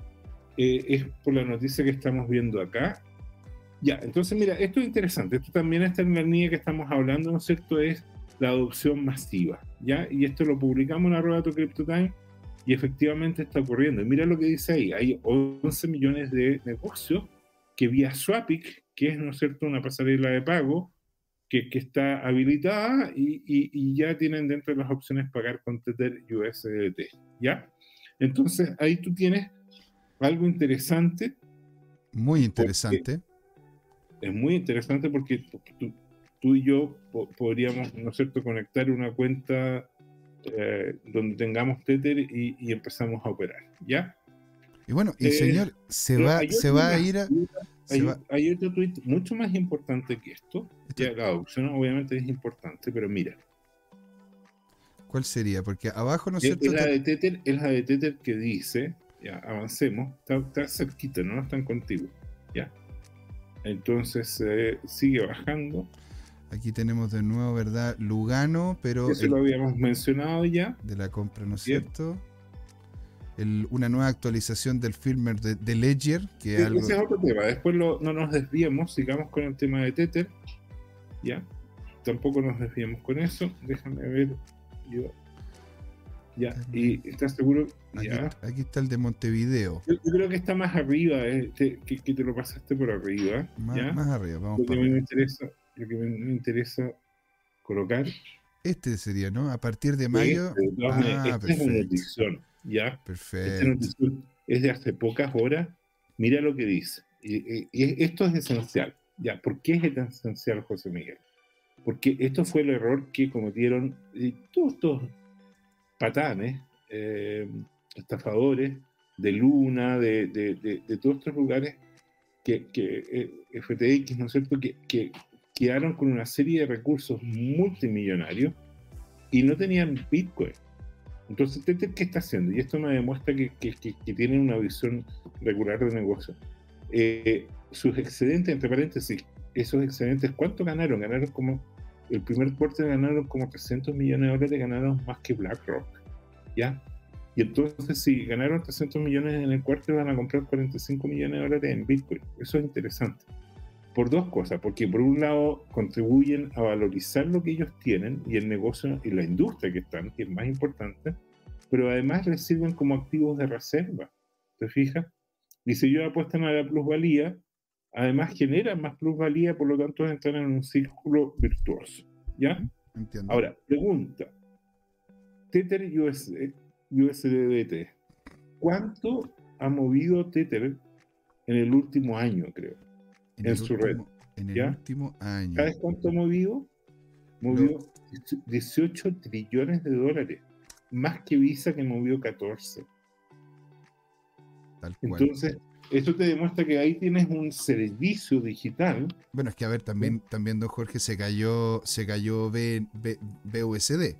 Eh, es por la noticia que estamos viendo acá. Ya, entonces mira, esto es interesante, esto también está en la línea que estamos hablando, ¿no es cierto? Es la adopción masiva, ¿ya? Y esto lo publicamos en arroba tu CryptoTime y efectivamente está ocurriendo. Y mira lo que dice ahí, hay 11 millones de negocios que vía Swapic que es, ¿no es cierto?, una pasarela de pago que, que está habilitada y, y, ya tienen dentro de las opciones pagar con Tether USDT, ¿ya? Entonces, ahí tú tienes algo interesante. Muy interesante. Es muy interesante porque tú, tú y yo podríamos, ¿no es cierto?, conectar una cuenta eh, donde tengamos Tether y, y, empezamos a operar, ¿ya? Y bueno, y eh, señor, se va, se va a ir a... Hay, otro tweet mucho más importante que esto. Ya, la adopción obviamente es importante, pero mira. ¿Cuál sería? Porque abajo, ¿no es cierto? Es la de Tether, es la de Tether que dice, ya, avancemos, está, cerquita, no están contigo, ya. Entonces eh, sigue bajando. Aquí tenemos de nuevo, ¿verdad? Lugano, pero... Eso lo habíamos mencionado ya. De la compra, ¿no es cierto? Una nueva actualización del firmware de, Ledger. Que es algo... Ese es otro tema. Después no nos desviemos, sigamos con el tema de Tether. ¿Ya? Tampoco nos desviemos con eso. Déjame ver. Yo. Ya, y estás seguro. Aquí, está el de Montevideo. Yo, creo que está más arriba, eh, que, te lo pasaste por arriba. Más, arriba, vamos lo que, me interesa, lo que me interesa colocar. Este sería, ¿no? A partir de mayo. Este, ah, esta es una ¿ya? Perfecto. es de hace pocas horas. Mira lo que dice. Y, y, esto es esencial. ¿Ya? ¿Por qué es tan esencial, José Miguel? Porque esto fue el error que cometieron todos estos patanes, eh, estafadores de Luna, de, de, todos estos lugares que, que eh, FTX, ¿no es cierto?, que, que, quedaron con una serie de recursos multimillonarios y no tenían Bitcoin. Entonces, ¿qué está haciendo? Y esto me demuestra que, tienen una visión regular de negocio. Eh, sus excedentes, entre paréntesis, esos excedentes, ¿cuánto ganaron? Ganaron como, el primer cuarto ganaron como 300 millones de dólares, ganaron más que BlackRock, ¿ya? Y entonces, si ganaron 300 millones en el cuarto, van a comprar 45 millones de dólares en Bitcoin. Eso es interesante. Por dos cosas, porque por un lado contribuyen a valorizar lo que ellos tienen y el negocio y la industria que están, que es más importante, pero además les sirven como activos de reserva. ¿Te fijas? Y si ellos apuestan a la plusvalía, además generan más plusvalía, por lo tanto entran en un círculo virtuoso. ¿Ya? Entiendo. Ahora, pregunta. Tether USD, USDT. ¿Cuánto ha movido Tether en el último año, creo? En, su red. En el último año. ¿Sabes cuánto ha movido? Movió 18 trillones de dólares. Más que Visa que movió 14. Entonces, esto te demuestra que ahí tienes un servicio digital. Bueno, es que a ver, también, también don Jorge, se cayó, se cayó BUSD.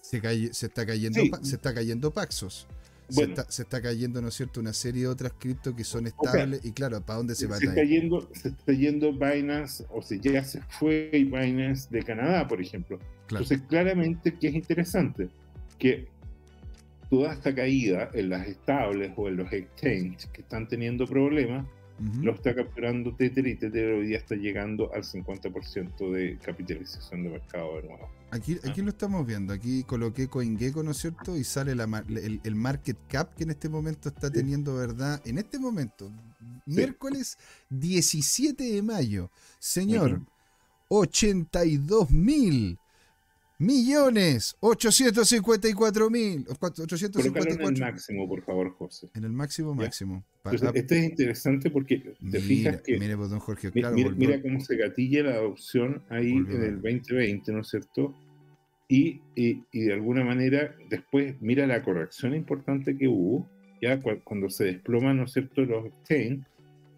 Se, se, está cayendo, se está cayendo Paxos. Se, está, cayendo, ¿no es cierto?, una serie de otras cripto que son estables. y claro, ¿para dónde se va se está yendo Se está yendo Binance, o sea, ya se fue Binance de Canadá, por ejemplo. Entonces, claramente que es interesante que toda esta caída en las estables o en los exchanges que están teniendo problemas, lo está capturando Tether y Tether hoy día está llegando al 50% de capitalización de mercado de nuevo. Aquí, aquí lo estamos viendo, aquí coloqué CoinGecko, ¿no es cierto? Y sale el, market cap que en este momento está teniendo, ¿verdad? En este momento, miércoles 17 de mayo, señor, 82 mil millones 854 mil en el máximo por favor José. En el máximo máximo. Este es interesante porque te fijas que mire, pues, don Jorge, claro, mira, cómo se gatilla la adopción ahí en el 2020 ¿no es cierto? Y, y, de alguna manera después mira la corrección importante que hubo ya cuando se desploman ¿no es cierto? los exchange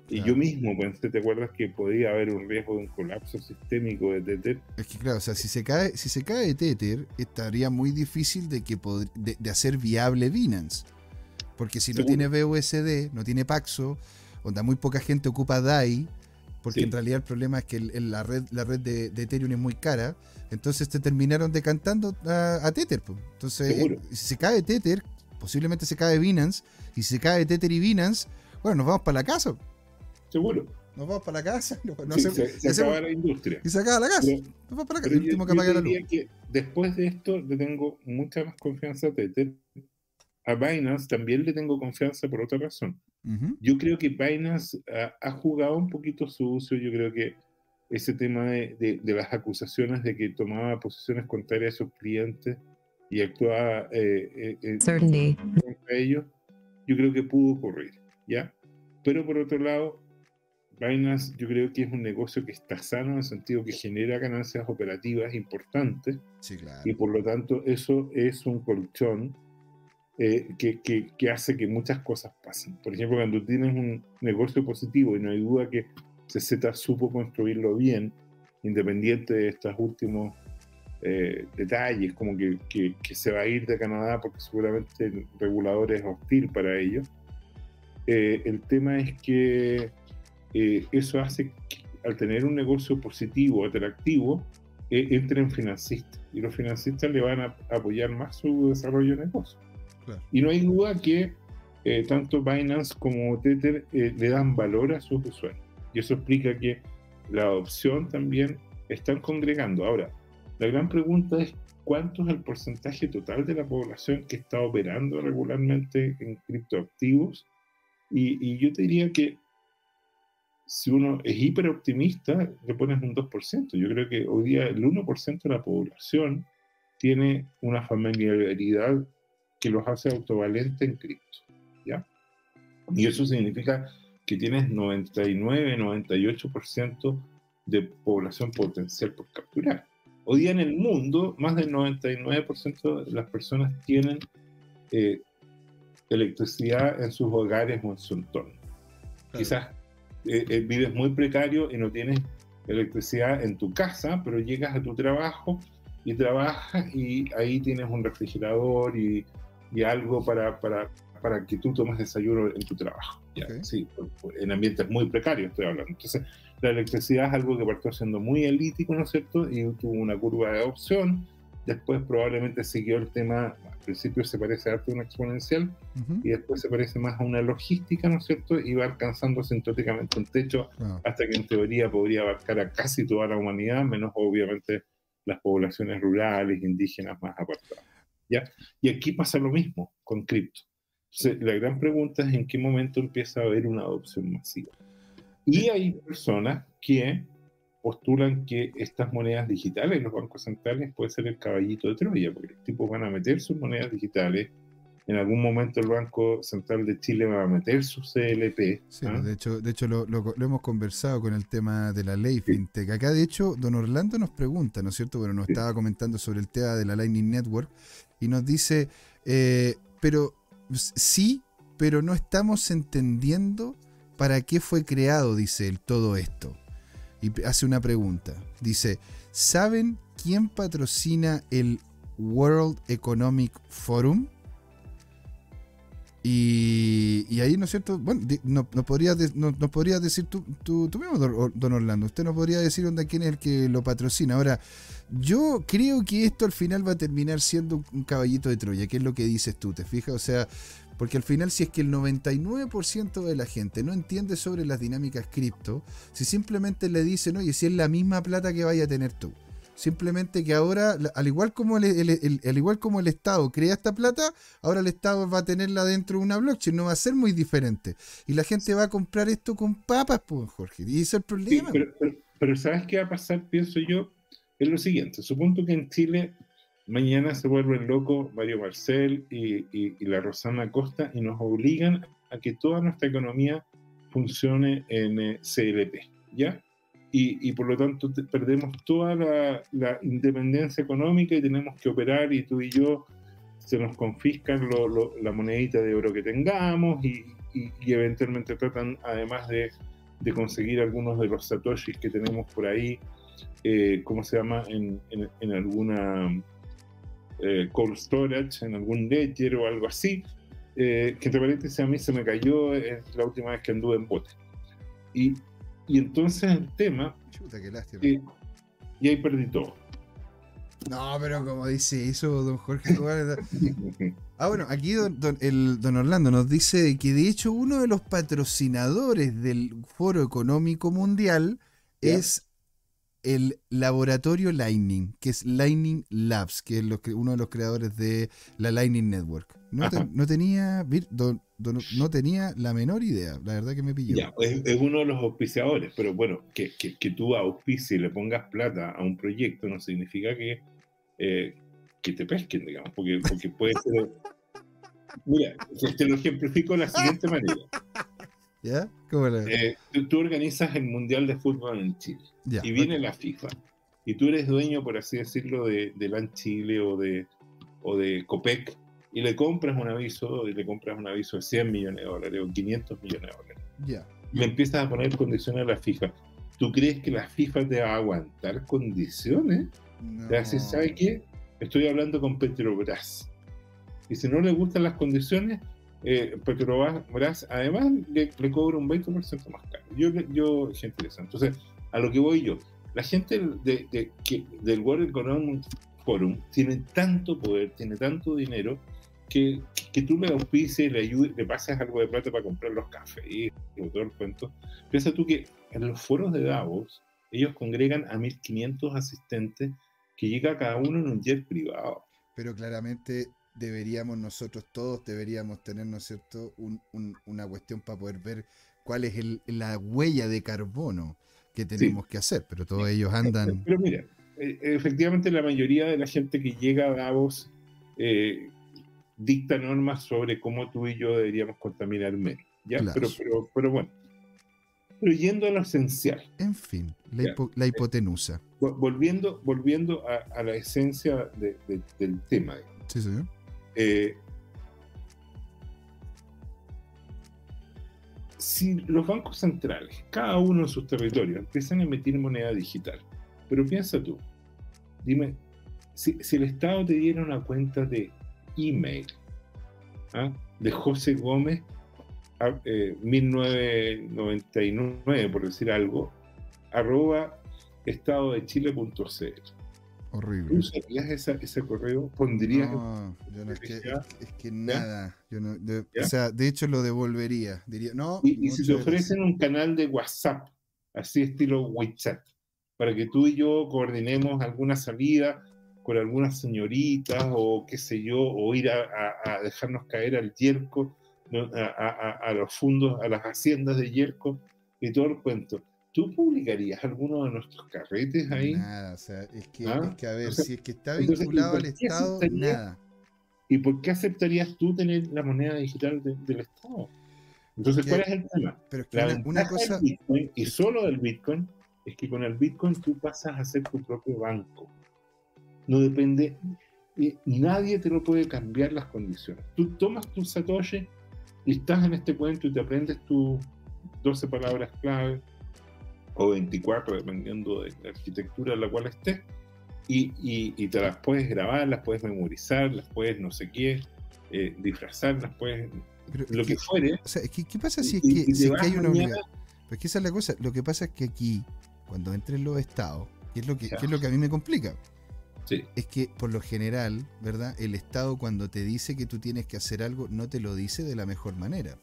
y yo mismo pensé, ¿te acuerdas que podía haber un riesgo de un colapso sistémico de Tether? Es que claro, o sea, si se cae, si se cae Tether, estaría muy difícil de que de, hacer viable Binance. Porque si no tiene BUSD, no tiene Paxo, donde muy poca gente ocupa DAI, porque en realidad el problema es que la red, la red de, Ethereum es muy cara, entonces te terminaron decantando a, Tether. Entonces, eh, si se cae Tether, posiblemente se cae Binance, y si se cae Tether y Binance, bueno, nos vamos para la casa. Seguro. Nos vamos para la casa. se, acaba la industria. Y se acaba la casa. nos vamos para la casa. El último que apaga la luz. Que después de esto le tengo mucha más confianza a Tether. A Binance también le tengo confianza por otra razón. Yo creo que Binance ha, jugado un poquito su uso. Yo creo que ese tema de, las acusaciones de que tomaba posiciones contrarias a sus clientes y actuaba eh, eh, contra ellos, yo creo que pudo ocurrir, ¿ya? Pero por otro lado, Binance yo creo que es un negocio que está sano en el sentido que genera ganancias operativas importantes y por lo tanto eso es un colchón eh, que, que, hace que muchas cosas pasen. Por ejemplo, cuando tienes un negocio positivo y no hay duda que CZ supo construirlo bien, independiente de estos últimos eh, detalles, como que, que, se va a ir de Canadá porque seguramente el regulador es hostil para ellos. Eh, el tema es que eh, eso hace que al tener un negocio positivo, atractivo, eh, entren financistas y los financistas le van a apoyar más su desarrollo de negocio. Y no hay duda que eh, tanto Binance como Tether le dan valor a sus usuarios. Y eso explica que la adopción también están congregando. Ahora, la gran pregunta es cuánto es el porcentaje total de la población que está operando regularmente en criptoactivos. Y, y yo te diría que si uno es hiper optimista, le pones un 2%. Yo creo que hoy día el 1% de la población tiene una familiaridad que los hace autovalentes en cripto. ¿ya? Y eso significa que tienes 99, 98% de población potencial por capturar. Hoy día en el mundo, más del 99% de las personas tienen eh, electricidad en sus hogares o en su entorno. Quizás eh, eh, vives muy precario y no tienes electricidad en tu casa, pero llegas a tu trabajo y trabajas y ahí tienes un refrigerador y, y algo para, para, para, que tú tomes desayuno en tu trabajo. Sí, en ambientes muy precarios estoy hablando. Entonces, la electricidad es algo que partió siendo muy elítico, ¿no es cierto? Y tuvo una curva de adopción. Después probablemente siguió el tema, al principio se parece a una exponencial y después se parece más a una logística, ¿no es cierto? Y va alcanzando sintóticamente un techo hasta que en teoría podría abarcar a casi toda la humanidad, menos obviamente las poblaciones rurales, indígenas más apartadas. ¿ya? Y aquí pasa lo mismo con cripto. Entonces, la gran pregunta es en qué momento empieza a haber una adopción masiva. Y hay personas que postulan que estas monedas digitales, los bancos centrales, puede ser el caballito de Troya, porque los tipos van a meter sus monedas digitales. En algún momento el Banco Central de Chile va a meter su CLP. Sí, ¿ah? de hecho, de hecho lo, hemos conversado con el tema de la ley FinTech. Acá, de hecho, don Orlando nos pregunta, ¿no es cierto? Bueno, nos estaba comentando sobre el tema de la Lightning Network y nos dice, eh, pero sí, pero no estamos entendiendo para qué fue creado, dice él, todo esto. Y hace una pregunta. Dice, ¿saben quién patrocina el World Economic Forum? Y, ahí, ¿no es cierto? Bueno, no, no podrías no, podría decir tú, tú, mismo, don Orlando. Usted no podría decir dónde quién es el que lo patrocina. Ahora, yo creo que esto al final va a terminar siendo un caballito de Troya, que es lo que dices tú, ¿te fijas? O sea, porque al final, si es que el 99% de la gente no entiende sobre las dinámicas cripto, si simplemente le dicen, oye, si es la misma plata que vaya a tener tú. Simplemente que ahora, al igual como el, al igual como el Estado crea esta plata, ahora el Estado va a tenerla dentro de una blockchain, no va a ser muy diferente. Y la gente va a comprar esto con papas, pues, Jorge. Y ese es el problema. pero, pero, ¿sabes qué va a pasar? Pienso yo, es lo siguiente. Supongo que en Chile Mañana se vuelven locos Mario Marcel y, la Rosana Costa y nos obligan a que toda nuestra economía funcione en eh, CLP, ¿ya? Y, por lo tanto perdemos toda la, independencia económica y tenemos que operar y tú y yo se nos confiscan la monedita de oro que tengamos y, eventualmente tratan además de, conseguir algunos de los satoshis que tenemos por ahí, eh, ¿cómo se llama? en alguna eh, cold storage, en algún ledger o algo así, eh, que entre paréntesis a mí se me cayó eh, la última vez que anduve en bote. Y, y entonces el tema... Chuta, qué lástima. y ahí perdí todo. No, pero como dice eso, don Jorge. ah, bueno, aquí don, el, don Orlando nos dice que de hecho uno de los patrocinadores del Foro Económico Mundial es el laboratorio Lightning, que es Lightning Labs, que es uno de los creadores de la Lightning Network. No, tenía no tenía la menor idea, la verdad que me pilló. es, uno de los auspiciadores, pero bueno, que, que, tú auspicies y le pongas plata a un proyecto no significa que, eh, que te pesquen, digamos, porque, porque puede ser... Mira, te lo ejemplifico de la siguiente manera. Eh, tú, organizas el Mundial de Fútbol en Chile y viene la FIFA y tú eres dueño, por así decirlo, de, de LAN Chile o de, o de COPEC y le compras un aviso y le compras un aviso de 100 millones de dólares o 500 millones de dólares. Y le empiezas a poner condiciones a la FIFA. ¿Tú crees que la FIFA te va a aguantar condiciones? No. Te ¿sabes qué? Estoy hablando con Petrobras. Y si no le gustan las condiciones, eh, Petrobras además le, cobra un 20% más caro. Yo, yo, es interesante. Entonces, a lo que voy yo, la gente de, que, del World Economic Forum tiene tanto poder, tiene tanto dinero, que, que tú le auspices, le ayudes, le pases algo de plata para comprar los cafés y todo el cuento. Piensa tú que en los foros de Davos, ellos congregan a 1.500 asistentes que llega cada uno en un jet privado. Pero claramente deberíamos nosotros todos, deberíamos tener, ¿no es cierto?, una cuestión para poder ver cuál es la huella de carbono que tenemos que hacer, pero todos ellos andan... Pero mira, eh, efectivamente la mayoría de la gente que llega a Davos eh, dicta normas sobre cómo tú y yo deberíamos contaminar menos. ¿ya? Pero, pero, pero bueno, pero yendo a lo esencial. En fin, la, hipotenusa. Volviendo, volviendo a, la esencia del tema. Sí, señor. Eh, si los bancos centrales, cada uno en sus territorios, empiezan a emitir moneda digital, pero piensa tú, dime, si, el Estado te diera una cuenta de email ¿ah? de José Gómez 1999, eh, por decir algo, arroba estado de chile.cl. Horrible. ¿Usarías esa, ese correo? ¿Pondrías? No, yo no, es, que, es, que, nada. Yo no, de, o sea, de hecho lo devolvería. Diría, no. Y, si te ofrecen un canal de WhatsApp, así estilo WeChat, para que tú y yo coordinemos alguna salida con algunas señoritas o qué sé yo, o ir a, a dejarnos caer al yerco a, los fondos, a las haciendas de Yerko y todo el cuento. ¿Tú publicarías alguno de nuestros carretes ahí? Nada, o sea, es que, ¿Ah? es que a ver, si es que está vinculado al Estado, nada. ¿Y por qué aceptarías tú tener la moneda digital del Estado? Entonces, ¿cuál es el tema? Pero es que una, cosa. y solo del Bitcoin es que con el Bitcoin tú pasas a ser tu propio banco. No depende, y nadie te lo puede cambiar las condiciones. Tú tomas tu Satoshi y estás en este cuento y te aprendes tus 12 palabras clave o 24, dependiendo de la arquitectura en la cual estés, y, y, te las puedes grabar, las puedes memorizar, las puedes no sé qué, eh, disfrazar, las puedes. lo que, fuere. O sea, ¿qué, ¿qué, pasa si es que, si hay una unidad? Pues que esa es la cosa. Lo que pasa es que aquí, cuando entren los estados, ¿qué es lo que, ¿qué es lo que a mí me complica? Es que por lo general, ¿verdad? El Estado cuando te dice que tú tienes que hacer algo, no te lo dice de la mejor manera.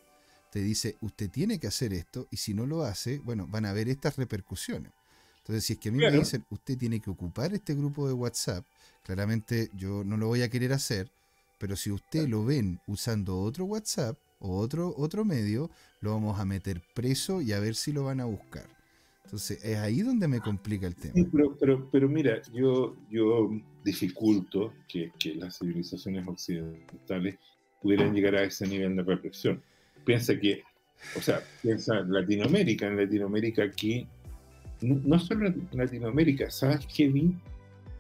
Te dice, usted tiene que hacer esto y si no lo hace, bueno, van a haber estas repercusiones. Entonces, si es que a mí me dicen, usted tiene que ocupar este grupo de WhatsApp, claramente yo no lo voy a querer hacer, pero si usted lo ven usando otro WhatsApp o otro, otro medio, lo vamos a meter preso y a ver si lo van a buscar. Entonces, es ahí donde me complica el tema. pero, pero, pero, mira, yo, yo dificulto que, que, las civilizaciones occidentales pudieran llegar a ese nivel de represión. Piensa que, o sea, piensa Latinoamérica, en Latinoamérica aquí, no, solo en Latinoamérica, ¿sabes qué vi?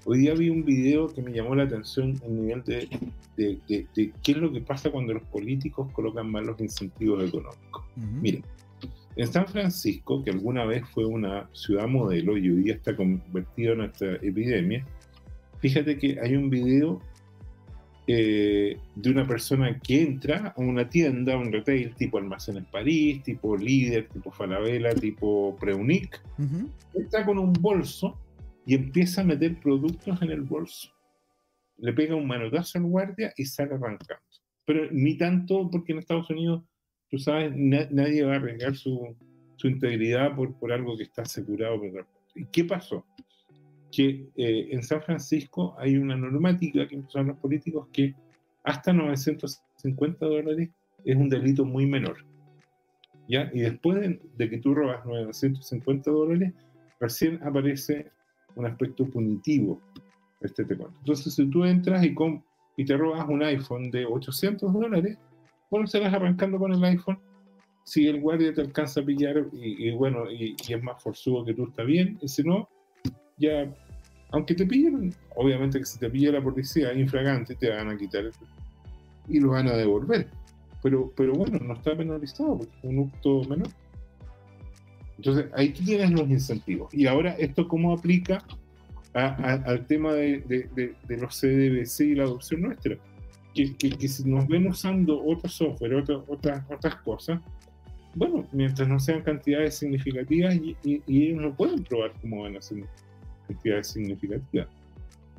Hoy día vi un video que me llamó la atención el nivel de, de, de, qué es lo que pasa cuando los políticos colocan mal los incentivos económicos. Miren, en San Francisco, que alguna vez fue una ciudad modelo y hoy día está convertido en esta epidemia, fíjate que hay un video eh, de una persona que entra a una tienda, un retail tipo Almacenes París, tipo Líder, tipo Falabella, tipo Preunic, entra con un bolso y empieza a meter productos en el bolso. Le pega un manotazo al guardia y sale arrancando. Pero ni tanto porque en Estados Unidos tú sabes, nadie va a arriesgar su, su integridad por, por, algo que está asegurado. ¿Y qué pasó? Que eh, en San Francisco hay una normática que empezaron los políticos que hasta 950 dólares es un delito muy menor. ¿ya? Y después de, que tú robas 950 dólares, recién aparece un aspecto punitivo. Este te Entonces, si tú entras y, y te robas un iPhone de 800 dólares, bueno, serás arrancando con el iPhone. Si el guardia te alcanza a pillar y, bueno, y, es más forzudo que tú, está bien. Y si no, ya, aunque te pillen, obviamente que si te pilla la policía infragante, te van a quitar y lo van a devolver. Pero, pero bueno, no está penalizado porque es un hurto menor. Entonces, ahí tienes los incentivos. Y ahora, ¿esto cómo aplica al tema de, de, los CDBC y la adopción nuestra? que, que, si nos ven usando otro software, otras otras cosas, bueno, mientras no sean cantidades significativas y, ellos no pueden probar cómo van a ser cantidades significativas.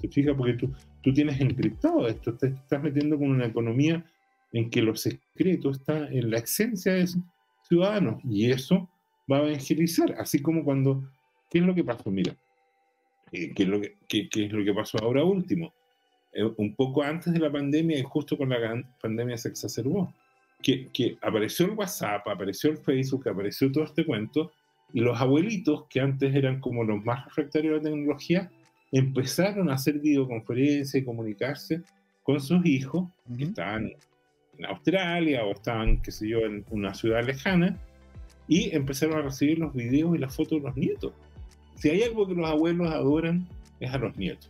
¿Te fijas? Porque tú, tú tienes encriptado esto, te estás metiendo con una economía en que lo secreto está en la esencia de ciudadanos y eso va a evangelizar, así como cuando, ¿qué es lo que pasó? Mira, ¿Qué es, lo que, es lo que pasó ahora último? un poco antes de la pandemia y justo con la pandemia se exacerbó. Que, que, apareció el WhatsApp, apareció el Facebook, apareció todo este cuento, y los abuelitos, que antes eran como los más refractarios a la tecnología, empezaron a hacer videoconferencias y comunicarse con sus hijos, que estaban en Australia o estaban, qué sé yo, en una ciudad lejana, y empezaron a recibir los videos y las fotos de los nietos. Si hay algo que los abuelos adoran, es a los nietos.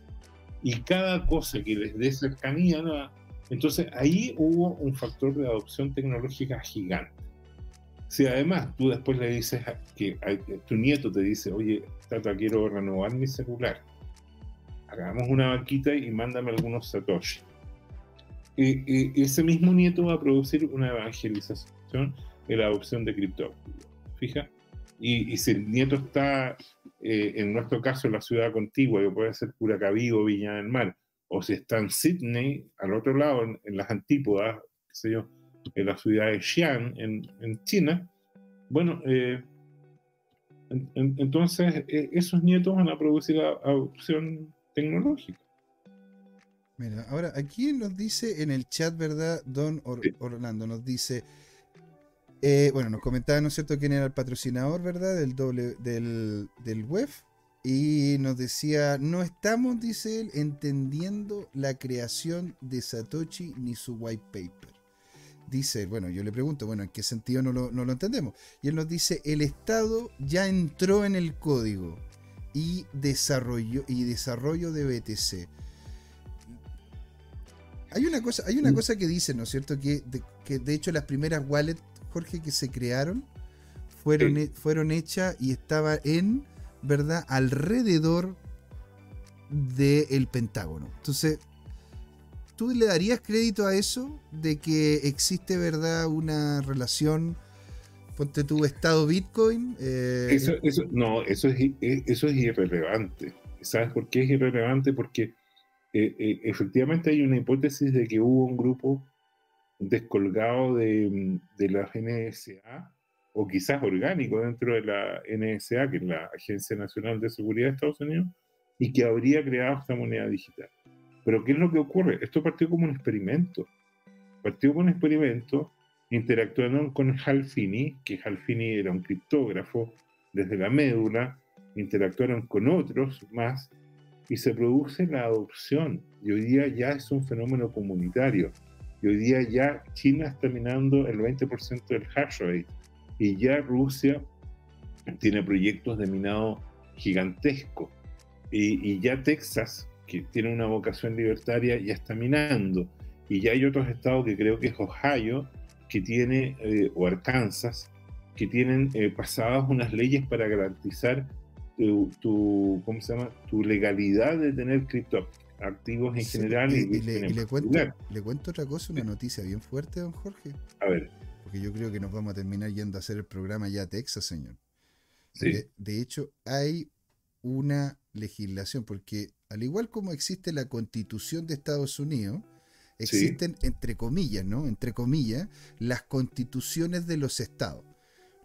Y cada cosa que les dé cercanía, ¿no? entonces ahí hubo un factor de adopción tecnológica gigante. Si además tú después le dices que tu nieto te dice, oye, Tata, quiero renovar mi celular, hagamos una vaquita y mándame algunos satoshi. Y, ese mismo nieto va a producir una evangelización en la adopción de criptoactivos. Fija. Y, si el nieto está, eh, en nuestro caso, en la ciudad contigua, que puede ser Curacaví o Viña del Mar, o si está en Sydney, al otro lado, en, las antípodas, qué sé yo, en la ciudad de Xi'an, en, en China, bueno, eh, entonces eh, esos nietos van a producir adopción tecnológica. Mira, ahora aquí nos dice en el chat, ¿verdad? Don Orlando nos dice, eh, bueno, nos comentaba, ¿no es cierto?, quién era el patrocinador, ¿verdad? Del, doble, del, del web. Y nos decía, no estamos, dice él, entendiendo la creación de Satoshi ni su white paper. Dice, bueno, yo le pregunto, bueno, ¿en qué sentido no lo, no lo entendemos? Y él nos dice, el Estado ya entró en el código y desarrollo, y desarrollo de BTC. Hay una cosa, hay una mm. cosa que dicen, ¿no es cierto? Que de, que de hecho las primeras wallets, Jorge, que se crearon, fueron, fueron hechas y estaba en, ¿verdad? Alrededor del Pentágono. Entonces, ¿tú le darías crédito a eso? De que existe, ¿verdad? Una relación ponte tu estado Bitcoin. Eh, eso, eso, no, eso es, eh, eso es irrelevante. ¿Sabes por qué es irrelevante? Porque eh, efectivamente hay una hipótesis de que hubo un grupo descolgado de, de, la NSA, o quizás orgánico dentro de la NSA, que es la Agencia Nacional de Seguridad de Estados Unidos, y que habría creado esta moneda digital. Pero ¿qué es lo que ocurre? Esto partió como un experimento. Partió como un experimento interactuaron con Hal Finney, que Hal Finney era un criptógrafo desde la médula, interactuaron con otros más y se produce la adopción. Y hoy día ya es un fenómeno comunitario. Y hoy día ya China está minando el 20% del hash rate. Y ya Rusia tiene proyectos de minado gigantesco. Y, y ya Texas, que tiene una vocación libertaria, ya está minando. Y ya hay otros estados que creo que es Ohio, que tiene, eh, o Arkansas, que tienen eh, pasadas unas leyes para garantizar tu, ¿cómo se llama? tu legalidad de tener criptoactivos en general. Y, le, cuento, le cuento otra cosa, una noticia bien fuerte, don Jorge. A ver. Porque yo creo que nos vamos a terminar yendo a hacer el programa ya a Texas, señor. Sí. de hecho, hay una legislación, porque al igual como existe la constitución de Estados Unidos, existen, entre comillas, ¿no? Entre comillas, las constituciones de los estados.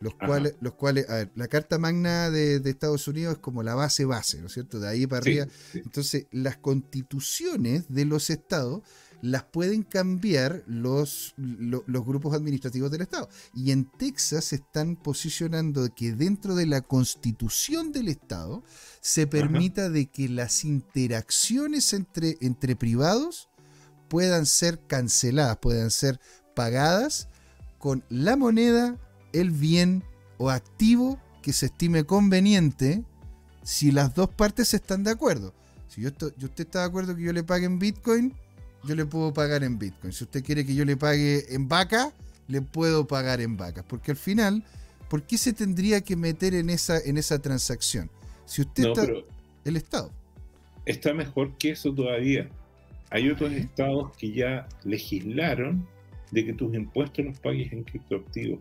Los cuales, los cuales, a ver, la Carta Magna de, Estados Unidos es como la base base, ¿no es cierto? De ahí para arriba. Entonces, las constituciones de los estados las pueden cambiar los, los, grupos administrativos del Estado. Y en Texas se están posicionando que dentro de la constitución del Estado se permita de que las interacciones entre, entre privados puedan ser canceladas, puedan ser pagadas con la moneda, el bien o activo que se estime conveniente si las dos partes están de acuerdo. Si yo estoy, usted está de acuerdo que yo le pague en Bitcoin, yo le puedo pagar en Bitcoin. Si usted quiere que yo le pague en vaca, le puedo pagar en vacas. Porque al final, ¿por qué se tendría que meter en esa, en esa transacción? Si usted está. El Estado. Está mejor que eso todavía. Hay otros estados que ya legislaron de que tus impuestos los pagues en criptoactivos.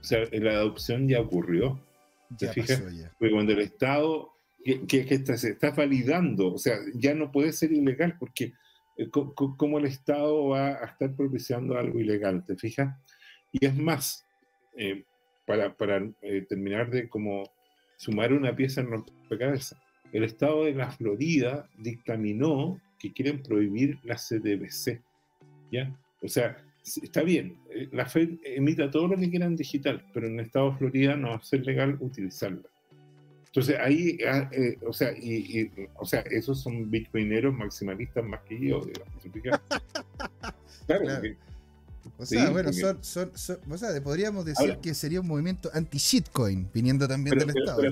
O sea, la adopción ya ocurrió. ¿Te fijas? Porque cuando el Estado, que, está, se está validando, o sea, ya no puede ser ilegal porque ¿cómo el Estado va a estar propiciando algo ilegal? ¿Te fijas? Y es más, eh, para, eh, terminar de como sumar una pieza en rompecabezas, el estado de la Florida dictaminó que quieren prohibir la CDBC. ¿ya? O sea, está bien, eh, la Fed emita todo lo que quieran digital, pero en el estado de Florida no va a ser legal utilizarla. Entonces ahí, ah, eh, o, sea, y, o sea, esos son bitcoineros maximalistas más que yo, digamos. claro, o sea, bueno, son, son, o sea, podríamos decir que sería un movimiento anti-shitcoin, viniendo también del Estado.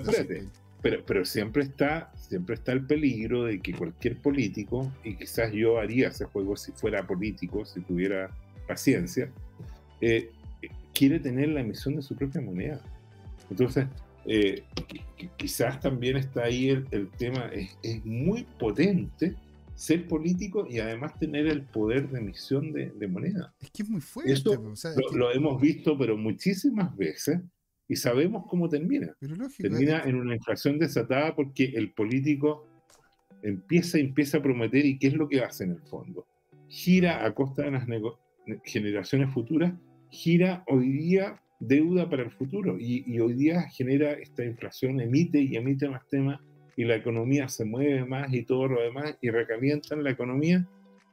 Pero, pero, siempre está, siempre está el peligro de que cualquier político, y quizás yo haría ese juego si fuera político, si tuviera paciencia, eh, quiere tener la emisión de su propia moneda. Entonces, eh, quizás también está ahí el, tema, es, es, muy potente ser político y además tener el poder de emisión de, moneda. Es que es muy fuerte. Esto lo, hemos visto, pero muchísimas veces, y sabemos cómo termina. termina en una inflación desatada porque el político empieza, empieza a prometer y qué es lo que hace en el fondo. Gira a costa de las generaciones futuras, gira hoy día deuda para el futuro y, y hoy día genera esta inflación, emite y emite más temas y la economía se mueve más y todo lo demás y recalientan la economía.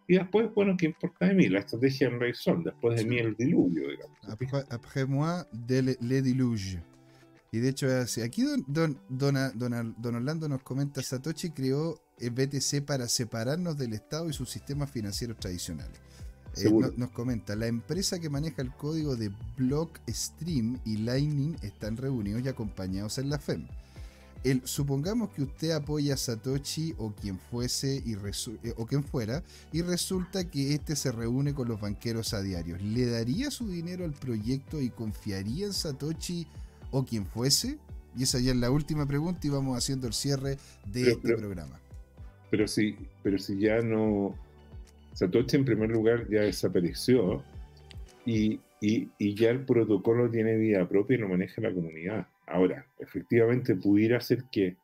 Y después, bueno, ¿qué importa de mí? La estrategia en Rey Sol, después de mí el diluvio, digamos. Après, après moi, de le, le, diluge. Y de hecho, aquí don, don, don, don, Orlando nos comenta, Satoshi creó el BTC para separarnos del Estado y sus sistemas financieros tradicionales. Eh, nos comenta, la empresa que maneja el código de Blockstream y Lightning están reunidos y acompañados en la FEM supongamos que usted apoya a Satoshi o quien fuese y eh, o quien fuera y resulta que este se reúne con los banqueros a diario. ¿Le daría su dinero al proyecto y confiaría en Satoshi o quien fuese? Y esa ya es la última pregunta y vamos haciendo el cierre de este programa. Pero si, pero si ya no... Satoshi en primer lugar ya desapareció y, y ya el protocolo tiene vida propia y lo maneja la comunidad. Ahora, efectivamente pudiera ser que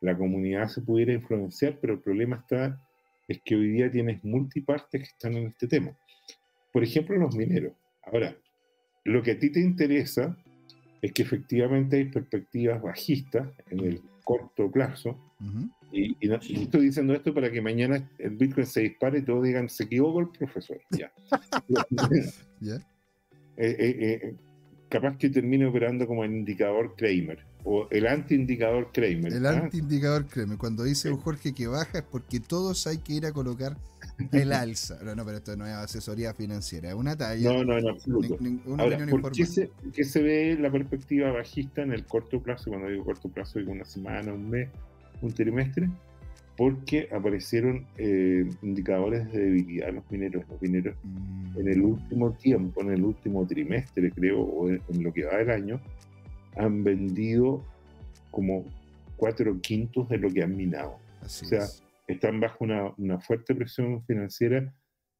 la comunidad se pudiera influenciar, pero el problema está es que hoy día tienes multipartes que están en este tema. Por ejemplo, los mineros. Ahora, lo que a ti te interesa es que efectivamente hay perspectivas bajistas en el corto plazo. y, estoy diciendo esto para que mañana el Bitcoin se dispare y todos digan, se equivocó el profesor. Ya. Eh, eh, eh, capaz que termine operando como el indicador Kramer o el anti-indicador Kramer. El ¿ah? anti-indicador Kramer. Cuando dice un Jorge que baja es porque todos hay que ir a colocar el alza. No, no, pero esto no es asesoría financiera, es una talla. No, no, en absoluto. Ahora, ¿por qué se, qué se, ve la perspectiva bajista en el corto plazo? Cuando digo corto plazo, digo una semana, un mes, un trimestre porque aparecieron eh, indicadores de debilidad en los mineros. Los mineros mm. en el último tiempo, en el último trimestre, creo, o en, lo que va del año, han vendido como cuatro quintos de lo que han minado. o sea, están bajo una, una, fuerte presión financiera.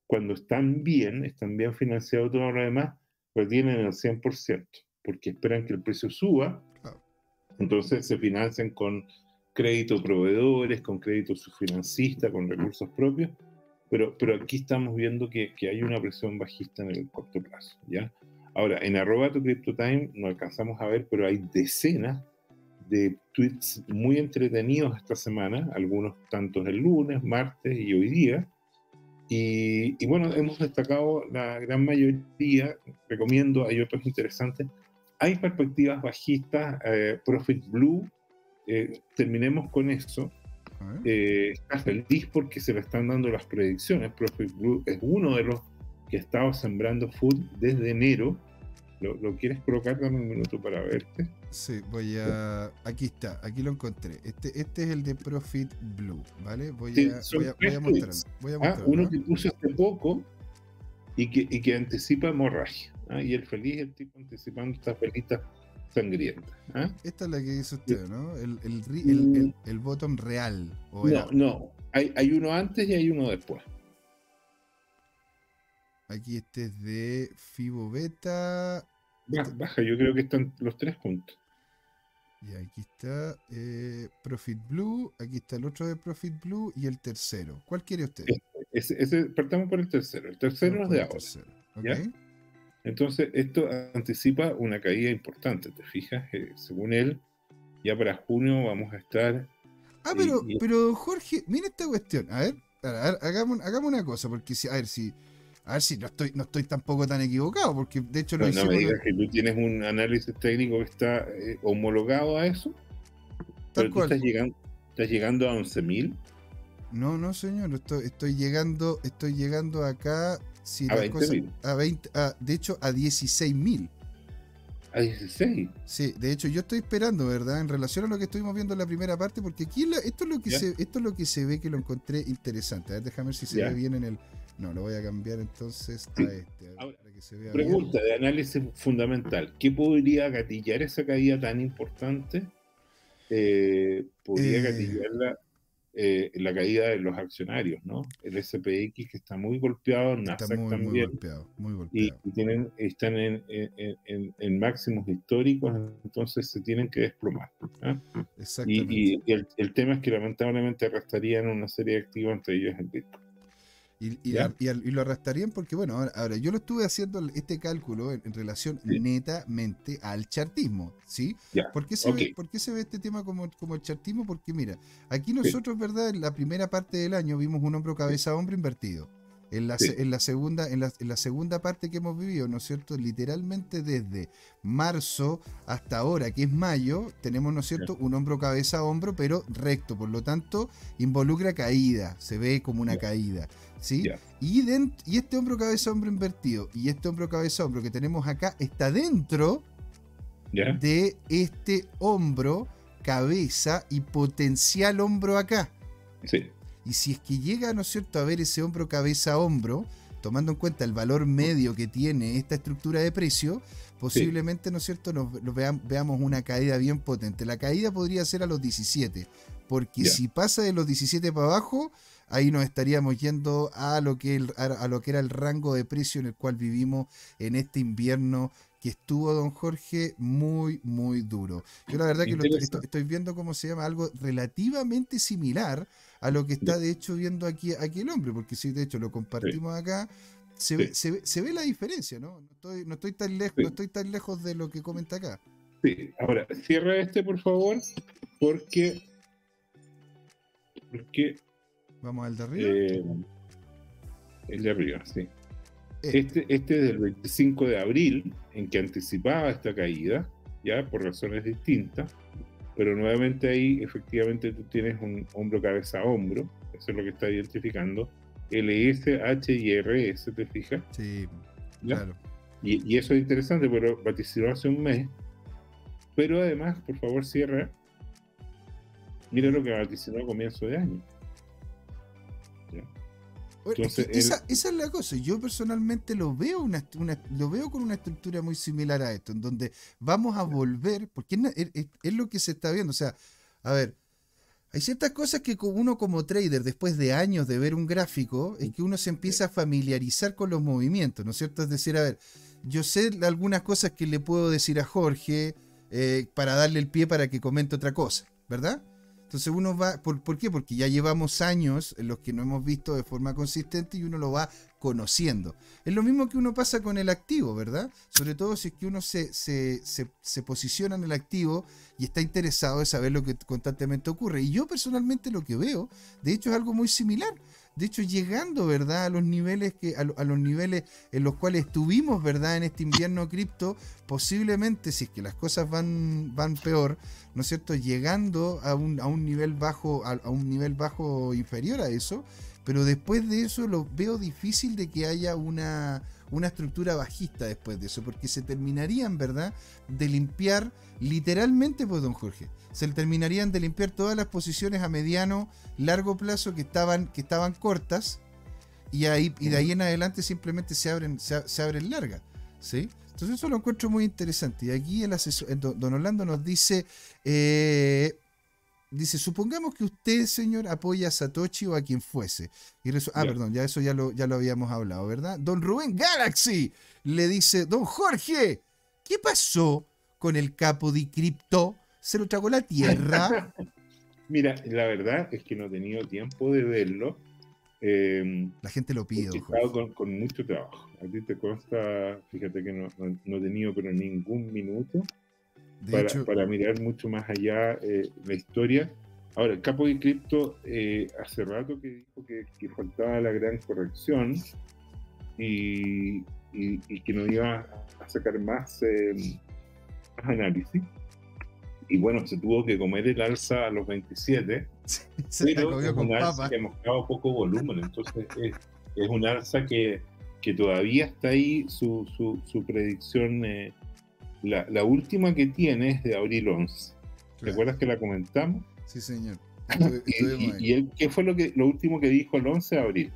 Cuando están bien, están bien financiados todo lo demás, pues tienen el 100%, porque esperan que el precio suba. Entonces se financian con crédito proveedores, con crédito subfinancista, con recursos propios, pero, pero aquí estamos viendo que, que, hay una presión bajista en el corto plazo, ¿ya? Ahora, en arroba tu time no alcanzamos a ver, pero hay decenas de tweets muy entretenidos esta semana, algunos tantos el lunes, martes y hoy día, y, y, bueno, hemos destacado la gran mayoría, recomiendo, hay otros interesantes. Hay perspectivas bajistas, eh, Profit Blue eh, terminemos con eso. Eh, está feliz porque se le están dando las predicciones. Profit Blue es uno de los que ha estado sembrando food desde enero. ¿Lo, quieres colocar? Dame un minuto para verte. Sí, voy a. Aquí está, aquí lo encontré. Este, este es el de Profit Blue, ¿vale? Voy, a, voy, a, voy ah, uno que puse hace poco y que, y que anticipa hemorragia. ¿ah? Y el feliz, el tipo anticipando estas velitas sangrienta. ¿ah? Esta es la que hizo usted, ¿no? El, el, el, mm. bottom real. no, no. Hay, hay, uno antes y hay uno después. Aquí este es de Fibo Beta. Baja, yo creo que están los tres juntos. Y aquí está eh, Profit Blue, aquí está el otro de Profit Blue y el tercero. ¿Cuál quiere usted? Ese, partamos por el tercero. El tercero es de ahora. Okay. Entonces, esto anticipa una caída importante, ¿te fijas? Eh, según él, ya para junio vamos a estar Ah, pero, pero Jorge, mira esta cuestión. A ver, hagamos, hagamos una cosa, porque si, a ver si. A ver si no estoy, no estoy tampoco tan equivocado, porque de hecho lo no, No me digas que tú tienes un análisis técnico que está eh, homologado a eso. Tal cual. Estás llegando, estás llegando a 11.000. No, no, señor, estoy, estoy llegando, estoy llegando acá. Si a, 20, a 20 de hecho, a 16.000. A 16. Sí, de hecho yo estoy esperando, ¿verdad? En relación a lo que estuvimos viendo en la primera parte, porque aquí esto, es lo que se, esto es lo que se ve que lo encontré interesante. A ver, déjame ver si se ve bien en el... No, lo voy a cambiar entonces a este. para que se vea pregunta de análisis fundamental. ¿Qué podría gatillar esa caída tan importante? Eh, ¿Podría eh, gatillarla eh, la caída de los accionarios, ¿no? El SPX que está muy golpeado, Nasdaq muy, también. Muy golpeado, muy golpeado. Y, tienen, están en, en, en, máximos históricos, entonces se tienen que desplomar. ¿ah? Y, y el, el, tema es que lamentablemente arrastrarían una serie de activos, entre ellos el Bitcoin. Y, lo arrastrarían porque, bueno, ahora, yo lo estuve haciendo este cálculo en, relación netamente al chartismo, ¿sí? ¿Por, qué se ve, se ve este tema como, como el chartismo? Porque, mira, aquí nosotros, ¿verdad? En la primera parte del año vimos un hombro cabeza hombro invertido. En la, en la, segunda, en la, en la, segunda parte que hemos vivido, ¿no es cierto? Literalmente desde marzo hasta ahora, que es mayo, tenemos, ¿no es cierto?, un hombro cabeza a hombro, pero recto, por lo tanto, involucra caída, se ve como una caída. ¿Sí? Y, y este hombro cabeza hombro invertido y este hombro cabeza hombro que tenemos acá está dentro de este hombro cabeza y potencial hombro acá. Y si es que llega, ¿no es cierto?, a ver ese hombro cabeza hombro, tomando en cuenta el valor medio que tiene esta estructura de precio, posiblemente, ¿no es cierto?, nos, veamos una caída bien potente. La caída podría ser a los 17, porque si pasa de los 17 para abajo, ahí nos estaríamos yendo a lo, que a, lo que era el rango de precio en el cual vivimos en este invierno que estuvo, don Jorge, muy, muy duro. Yo la verdad que lo estoy, viendo cómo se llama algo relativamente similar a lo que está de hecho viendo aquí, aquí el hombre, porque si de hecho lo compartimos acá, se, ve, se, ve, la diferencia, ¿no? No estoy, no estoy tan lejos, no estoy tan lejos de lo que comenta acá. Sí, ahora cierra este por favor, porque porque Vamos al de arriba. Eh, el de arriba, sí. Este. este, este es del 25 de abril, en que anticipaba esta caída, ya por razones distintas, pero nuevamente ahí efectivamente tú tienes un hombro cabeza a hombro, eso es lo que está identificando, LS, H y RS, ¿te fijas? Sí, claro. Y, y, eso es interesante, pero vaticinó hace un mes, pero además, por favor, cierra. Mira lo que vaticinó a comienzo de año esa, es la cosa. Yo personalmente lo veo, una, lo veo con una estructura muy similar a esto, en donde vamos a volver, porque es, lo que se está viendo. O sea, a ver, hay ciertas cosas que uno como trader, después de años de ver un gráfico, es que uno se empieza a familiarizar con los movimientos, ¿no es cierto? Es decir, a ver, yo sé algunas cosas que le puedo decir a Jorge eh, para darle el pie para que comente otra cosa, ¿verdad? Entonces uno va, ¿por, ¿por, qué? Porque ya llevamos años en los que no hemos visto de forma consistente y uno lo va conociendo. Es lo mismo que uno pasa con el activo, ¿verdad? Sobre todo si es que uno se, se, se, posiciona en el activo y está interesado en saber lo que constantemente ocurre. Y yo personalmente lo que veo, de hecho, es algo muy similar. De hecho, llegando, ¿verdad? A los niveles que, a, los niveles en los cuales estuvimos, ¿verdad? En este invierno cripto, posiblemente, si es que las cosas van, van peor, ¿no es cierto? Llegando a un, a un nivel bajo, a, un nivel bajo inferior a eso, pero después de eso lo veo difícil de que haya una, una estructura bajista después de eso, porque se terminarían, ¿verdad?, de limpiar literalmente, pues, don Jorge, se terminarían de limpiar todas las posiciones a mediano, largo plazo que estaban, que estaban cortas, y, ahí, y de ahí en adelante simplemente se abren, se, abren largas, ¿sí? Entonces eso lo encuentro muy interesante. Y aquí el asesor, don Orlando nos dice, eh, dice, supongamos que usted, señor, apoya a Satoshi o a quien fuese. Y ah, perdón, ya eso ya lo, ya lo habíamos hablado, ¿verdad? Don Rubén Galaxy le dice, don Jorge, ¿qué pasó con el capo de cripto? ¿Se lo tragó la tierra? Mira, la verdad es que no he tenido tiempo de verlo. Em, la gente lo pide. He estado con, con, mucho trabajo. A ti te consta, fíjate que no, no, he tenido pero ningún minuto para, para, mirar mucho más allá eh, la historia. Ahora, el capo de cripto eh, hace rato que dijo que, faltaba la gran corrección y, que no iba a sacar más, eh, análisis. Y bueno, se tuvo que comer el alza a los 27, pero es un alza que ha mostrado poco volumen, entonces es, un alza que, que, todavía está ahí, su, su, predicción, eh, la, la, última que tiene es de abril 11. ¿Te acuerdas que la comentamos? Sí, señor. y, y, qué fue lo, que, lo último que dijo el 11 de abril?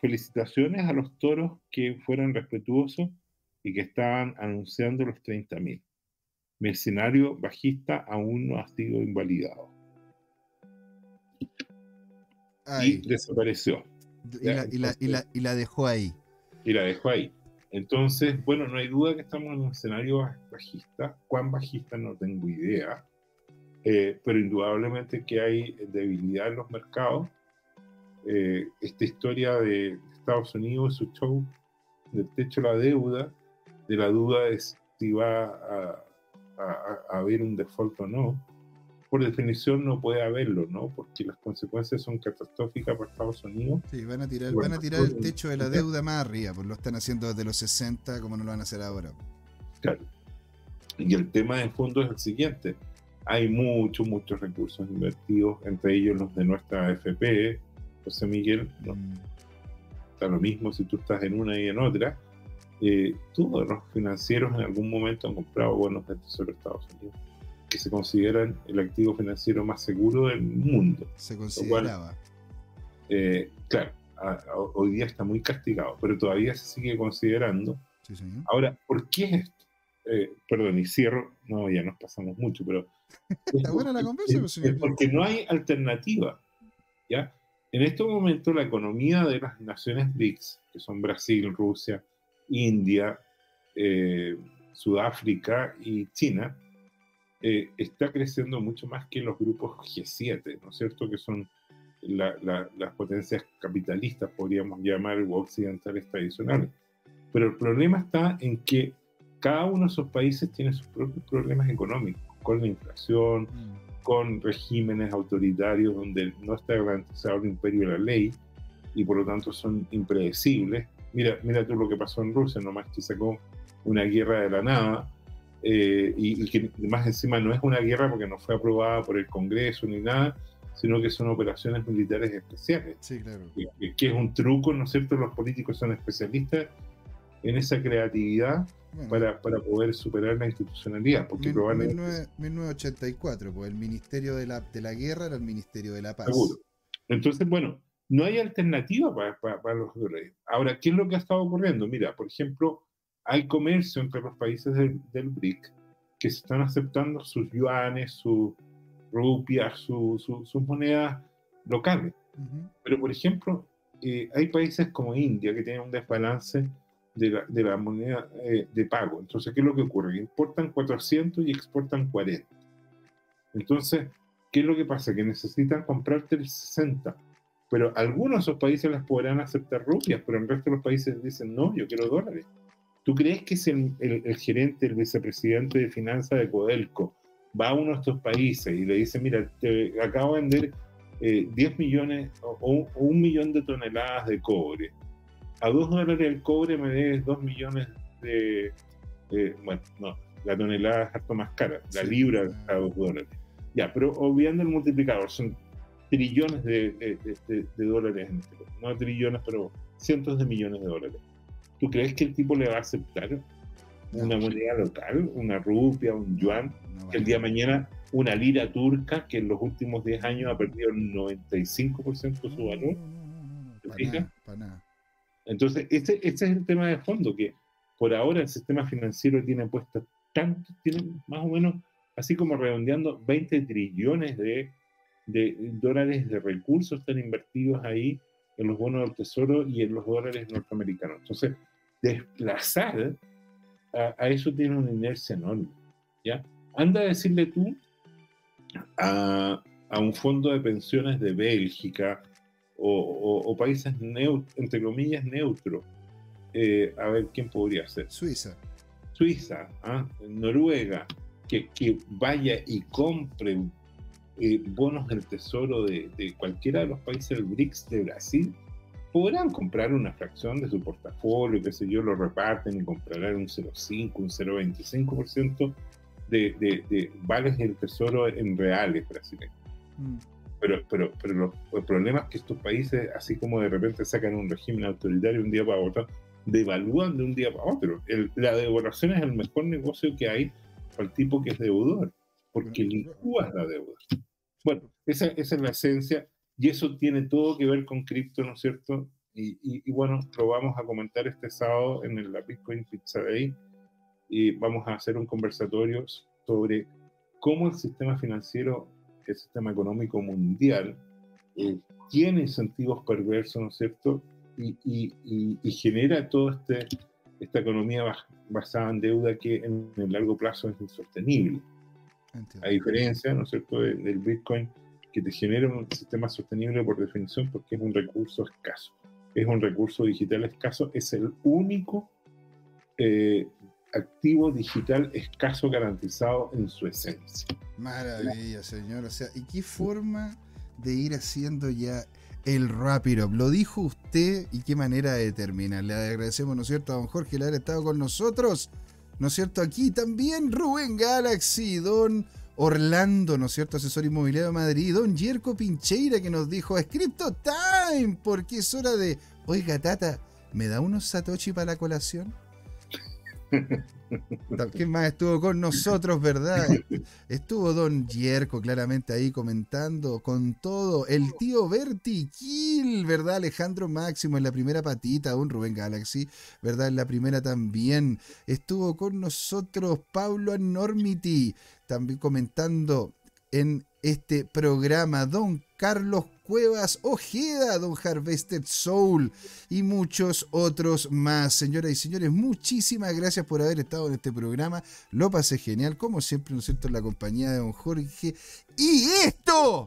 Felicitaciones a los toros que fueron respetuosos y que estaban anunciando los 30.000. Mi escenario bajista aún no ha sido invalidado. Y desapareció. Y la, y, la, y, la, y la dejó ahí. Y la dejó ahí. Entonces, bueno, no hay duda que estamos en un escenario bajista. ¿Cuán bajista? No tengo idea. Eh, pero indudablemente que hay debilidad en los mercados. Eh, esta historia de Estados Unidos, su show del techo de la deuda, de la duda de si va a, haber un default o no, por definición no puede haberlo, ¿no? Porque las consecuencias son catastróficas para Estados Unidos. Sí, van a tirar, van a tirar el techo de la deuda más arriba, pues lo están haciendo desde los 60, como no lo van a hacer ahora. Claro. Y el tema de fondo es el siguiente hay muchos, muchos recursos invertidos, entre ellos los de nuestra AFP, José Miguel, ¿no? Mm. está lo mismo si tú estás en una y en otra. Eh, todos los financieros en algún momento han comprado bonos del Tesoro de Estados Unidos, que se consideran el activo financiero más seguro del mundo. Se consideraba. Eh, claro, hoy día está muy castigado, pero todavía se sigue considerando. Ahora, ¿por qué es esto? Eh, perdón, y cierro, no, ya nos pasamos mucho, pero Está buena la conversación, señor. Porque no hay alternativa. ¿ya? En este momento, la economía de las naciones BRICS, que son Brasil, Rusia, India, eh, Sudáfrica y China, eh, está creciendo mucho más que los grupos G7, ¿no es cierto? Que son las potencias capitalistas, podríamos llamar, o occidentales tradicionales. Pero el problema está en que cada uno de esos países tiene sus propios problemas económicos con la inflación, mm. con regímenes autoritarios donde no está garantizado el imperio de la ley y por lo tanto son impredecibles. Mira, mira tú lo que pasó en Rusia, nomás que sacó una guerra de la nada eh, y, que más encima no es una guerra porque no fue aprobada por el Congreso ni nada, sino que son operaciones militares especiales. Sí, claro. Que, que, es un truco, ¿no es cierto? Los políticos son especialistas en esa creatividad para, para, poder superar la institucionalidad. Porque probablemente... 1984, pues el Ministerio de la, de la Guerra era el Ministerio de la Paz. Seguro. Entonces, bueno, no hay alternativa para, para, los dólares. Ahora, ¿qué es lo que ha estado ocurriendo? Mira, por ejemplo, hay comercio entre los países del, del BRIC que se están aceptando sus yuanes, sus rupias, sus monedas locales. Pero, por ejemplo, eh, hay países como India que tienen un desbalance de la, moneda eh, de pago. Entonces, ¿qué es lo que ocurre? Importan 400 y exportan 40. Entonces, ¿qué es lo que pasa? Que necesitan comprarte el 60. Pero algunos de esos países las podrán aceptar rupias, pero el resto de los países dicen, no, yo quiero dólares. ¿Tú crees que si el, gerente, el vicepresidente de finanzas de Codelco va a uno de estos países y le dice, mira, te acabo de vender 10 eh, millones o, o, un millón de toneladas de cobre a 2 dólares el cobre me debes 2 millones de, bueno, no, la tonelada es harto más cara, la libra a 2 dólares. Ya, pero olvidando el multiplicador, son trillones de, dólares en este caso. No trillones, pero cientos de millones de dólares. ¿Tú crees que el tipo le va a aceptar una moneda local, una rupia, un yuan, que el día de mañana una lira turca que en los últimos 10 años ha perdido el 95% de su valor? ¿Te fijas? para nada. Entonces, ese, es el tema de fondo, que por ahora el sistema financiero tiene puesto tanto, tiene más o menos, así como redondeando, 20 trillones de, dólares de recursos están invertidos ahí en los bonos del tesoro y en los dólares norteamericanos. Entonces, desplazar a, eso tiene una inercia enorme. ¿ya? Anda a decirle tú a, a un fondo de pensiones de Bélgica, o, países entre comillas neutros. Eh, a ver quién podría ser. Suiza. Suiza, ¿ah? Noruega, que, que, vaya y compre eh, bonos del tesoro de, cualquiera de los países del BRICS de Brasil, podrán comprar una fracción de su portafolio, qué sé yo, lo reparten y comprarán un 0,5, un 0,25% de, de, de vales del tesoro en reales brasileños. Mm. Pero, pero, pero el problema es que estos países, así como de repente sacan un régimen autoritario un día para otro, devalúan de un día para otro. la devaluación es el mejor negocio que hay para el tipo que es deudor, porque licúas la deuda. Bueno, esa, esa, es la esencia y eso tiene todo que ver con cripto, ¿no es cierto? Y, y, bueno, lo vamos a comentar este sábado en la Bitcoin Pizza Day y vamos a hacer un conversatorio sobre cómo el sistema financiero, el sistema económico mundial, eh, tiene incentivos perversos, ¿no es cierto? Y, y genera toda este, esta economía basada en deuda que en el largo plazo es insostenible. A diferencia, ¿no es cierto?, del Bitcoin, que te genera un sistema sostenible por definición porque es un recurso escaso. Es un recurso digital escaso, es el único eh, activo digital escaso garantizado en su esencia. Maravilla, señor. O sea, ¿y qué forma de ir haciendo ya el Rapid Lo dijo usted y qué manera de terminar. Le agradecemos, ¿no es cierto?, a don Jorge el haber estado con nosotros. ¿No es cierto? Aquí también Rubén Galaxy, don Orlando, ¿no es cierto? Asesor inmobiliario de Madrid, don Jerko Pincheira que nos dijo, Scripto Time, porque es hora de, oiga Tata, ¿me da unos Satoshi para la colación? ¿Quién más estuvo con nosotros, verdad? Estuvo Don Yerko claramente ahí comentando con todo. El tío Vertiquil, ¿verdad? Alejandro Máximo en la primera patita, un Rubén Galaxy, ¿verdad? En la primera también. Estuvo con nosotros Pablo Enormity, también comentando en este programa. Don Carlos Cuevas Ojeda, Don Harvested Soul y muchos otros más. Señoras y señores, muchísimas gracias por haber estado en este programa. Lo pasé genial, como siempre, ¿no es cierto?, en la compañía de Don Jorge. Y esto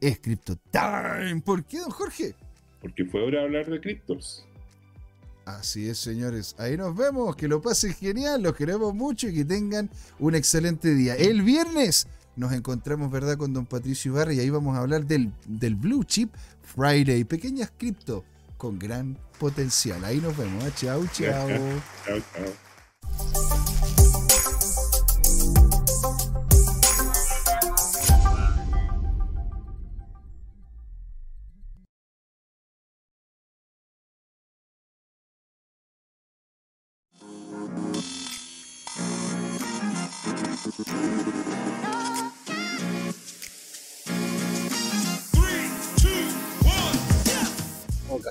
es Crypto Time. ¿Por qué, Don Jorge? Porque fue hora de hablar de criptos. Así es, señores. Ahí nos vemos. Que lo pasen genial. Los queremos mucho y que tengan un excelente día. El viernes nos encontramos, ¿verdad?, con don Patricio Ibarra y ahí vamos a hablar del, del Blue Chip Friday. Pequeñas cripto con gran potencial. Ahí nos vemos. ¿eh? Chao, chao. chao, chao.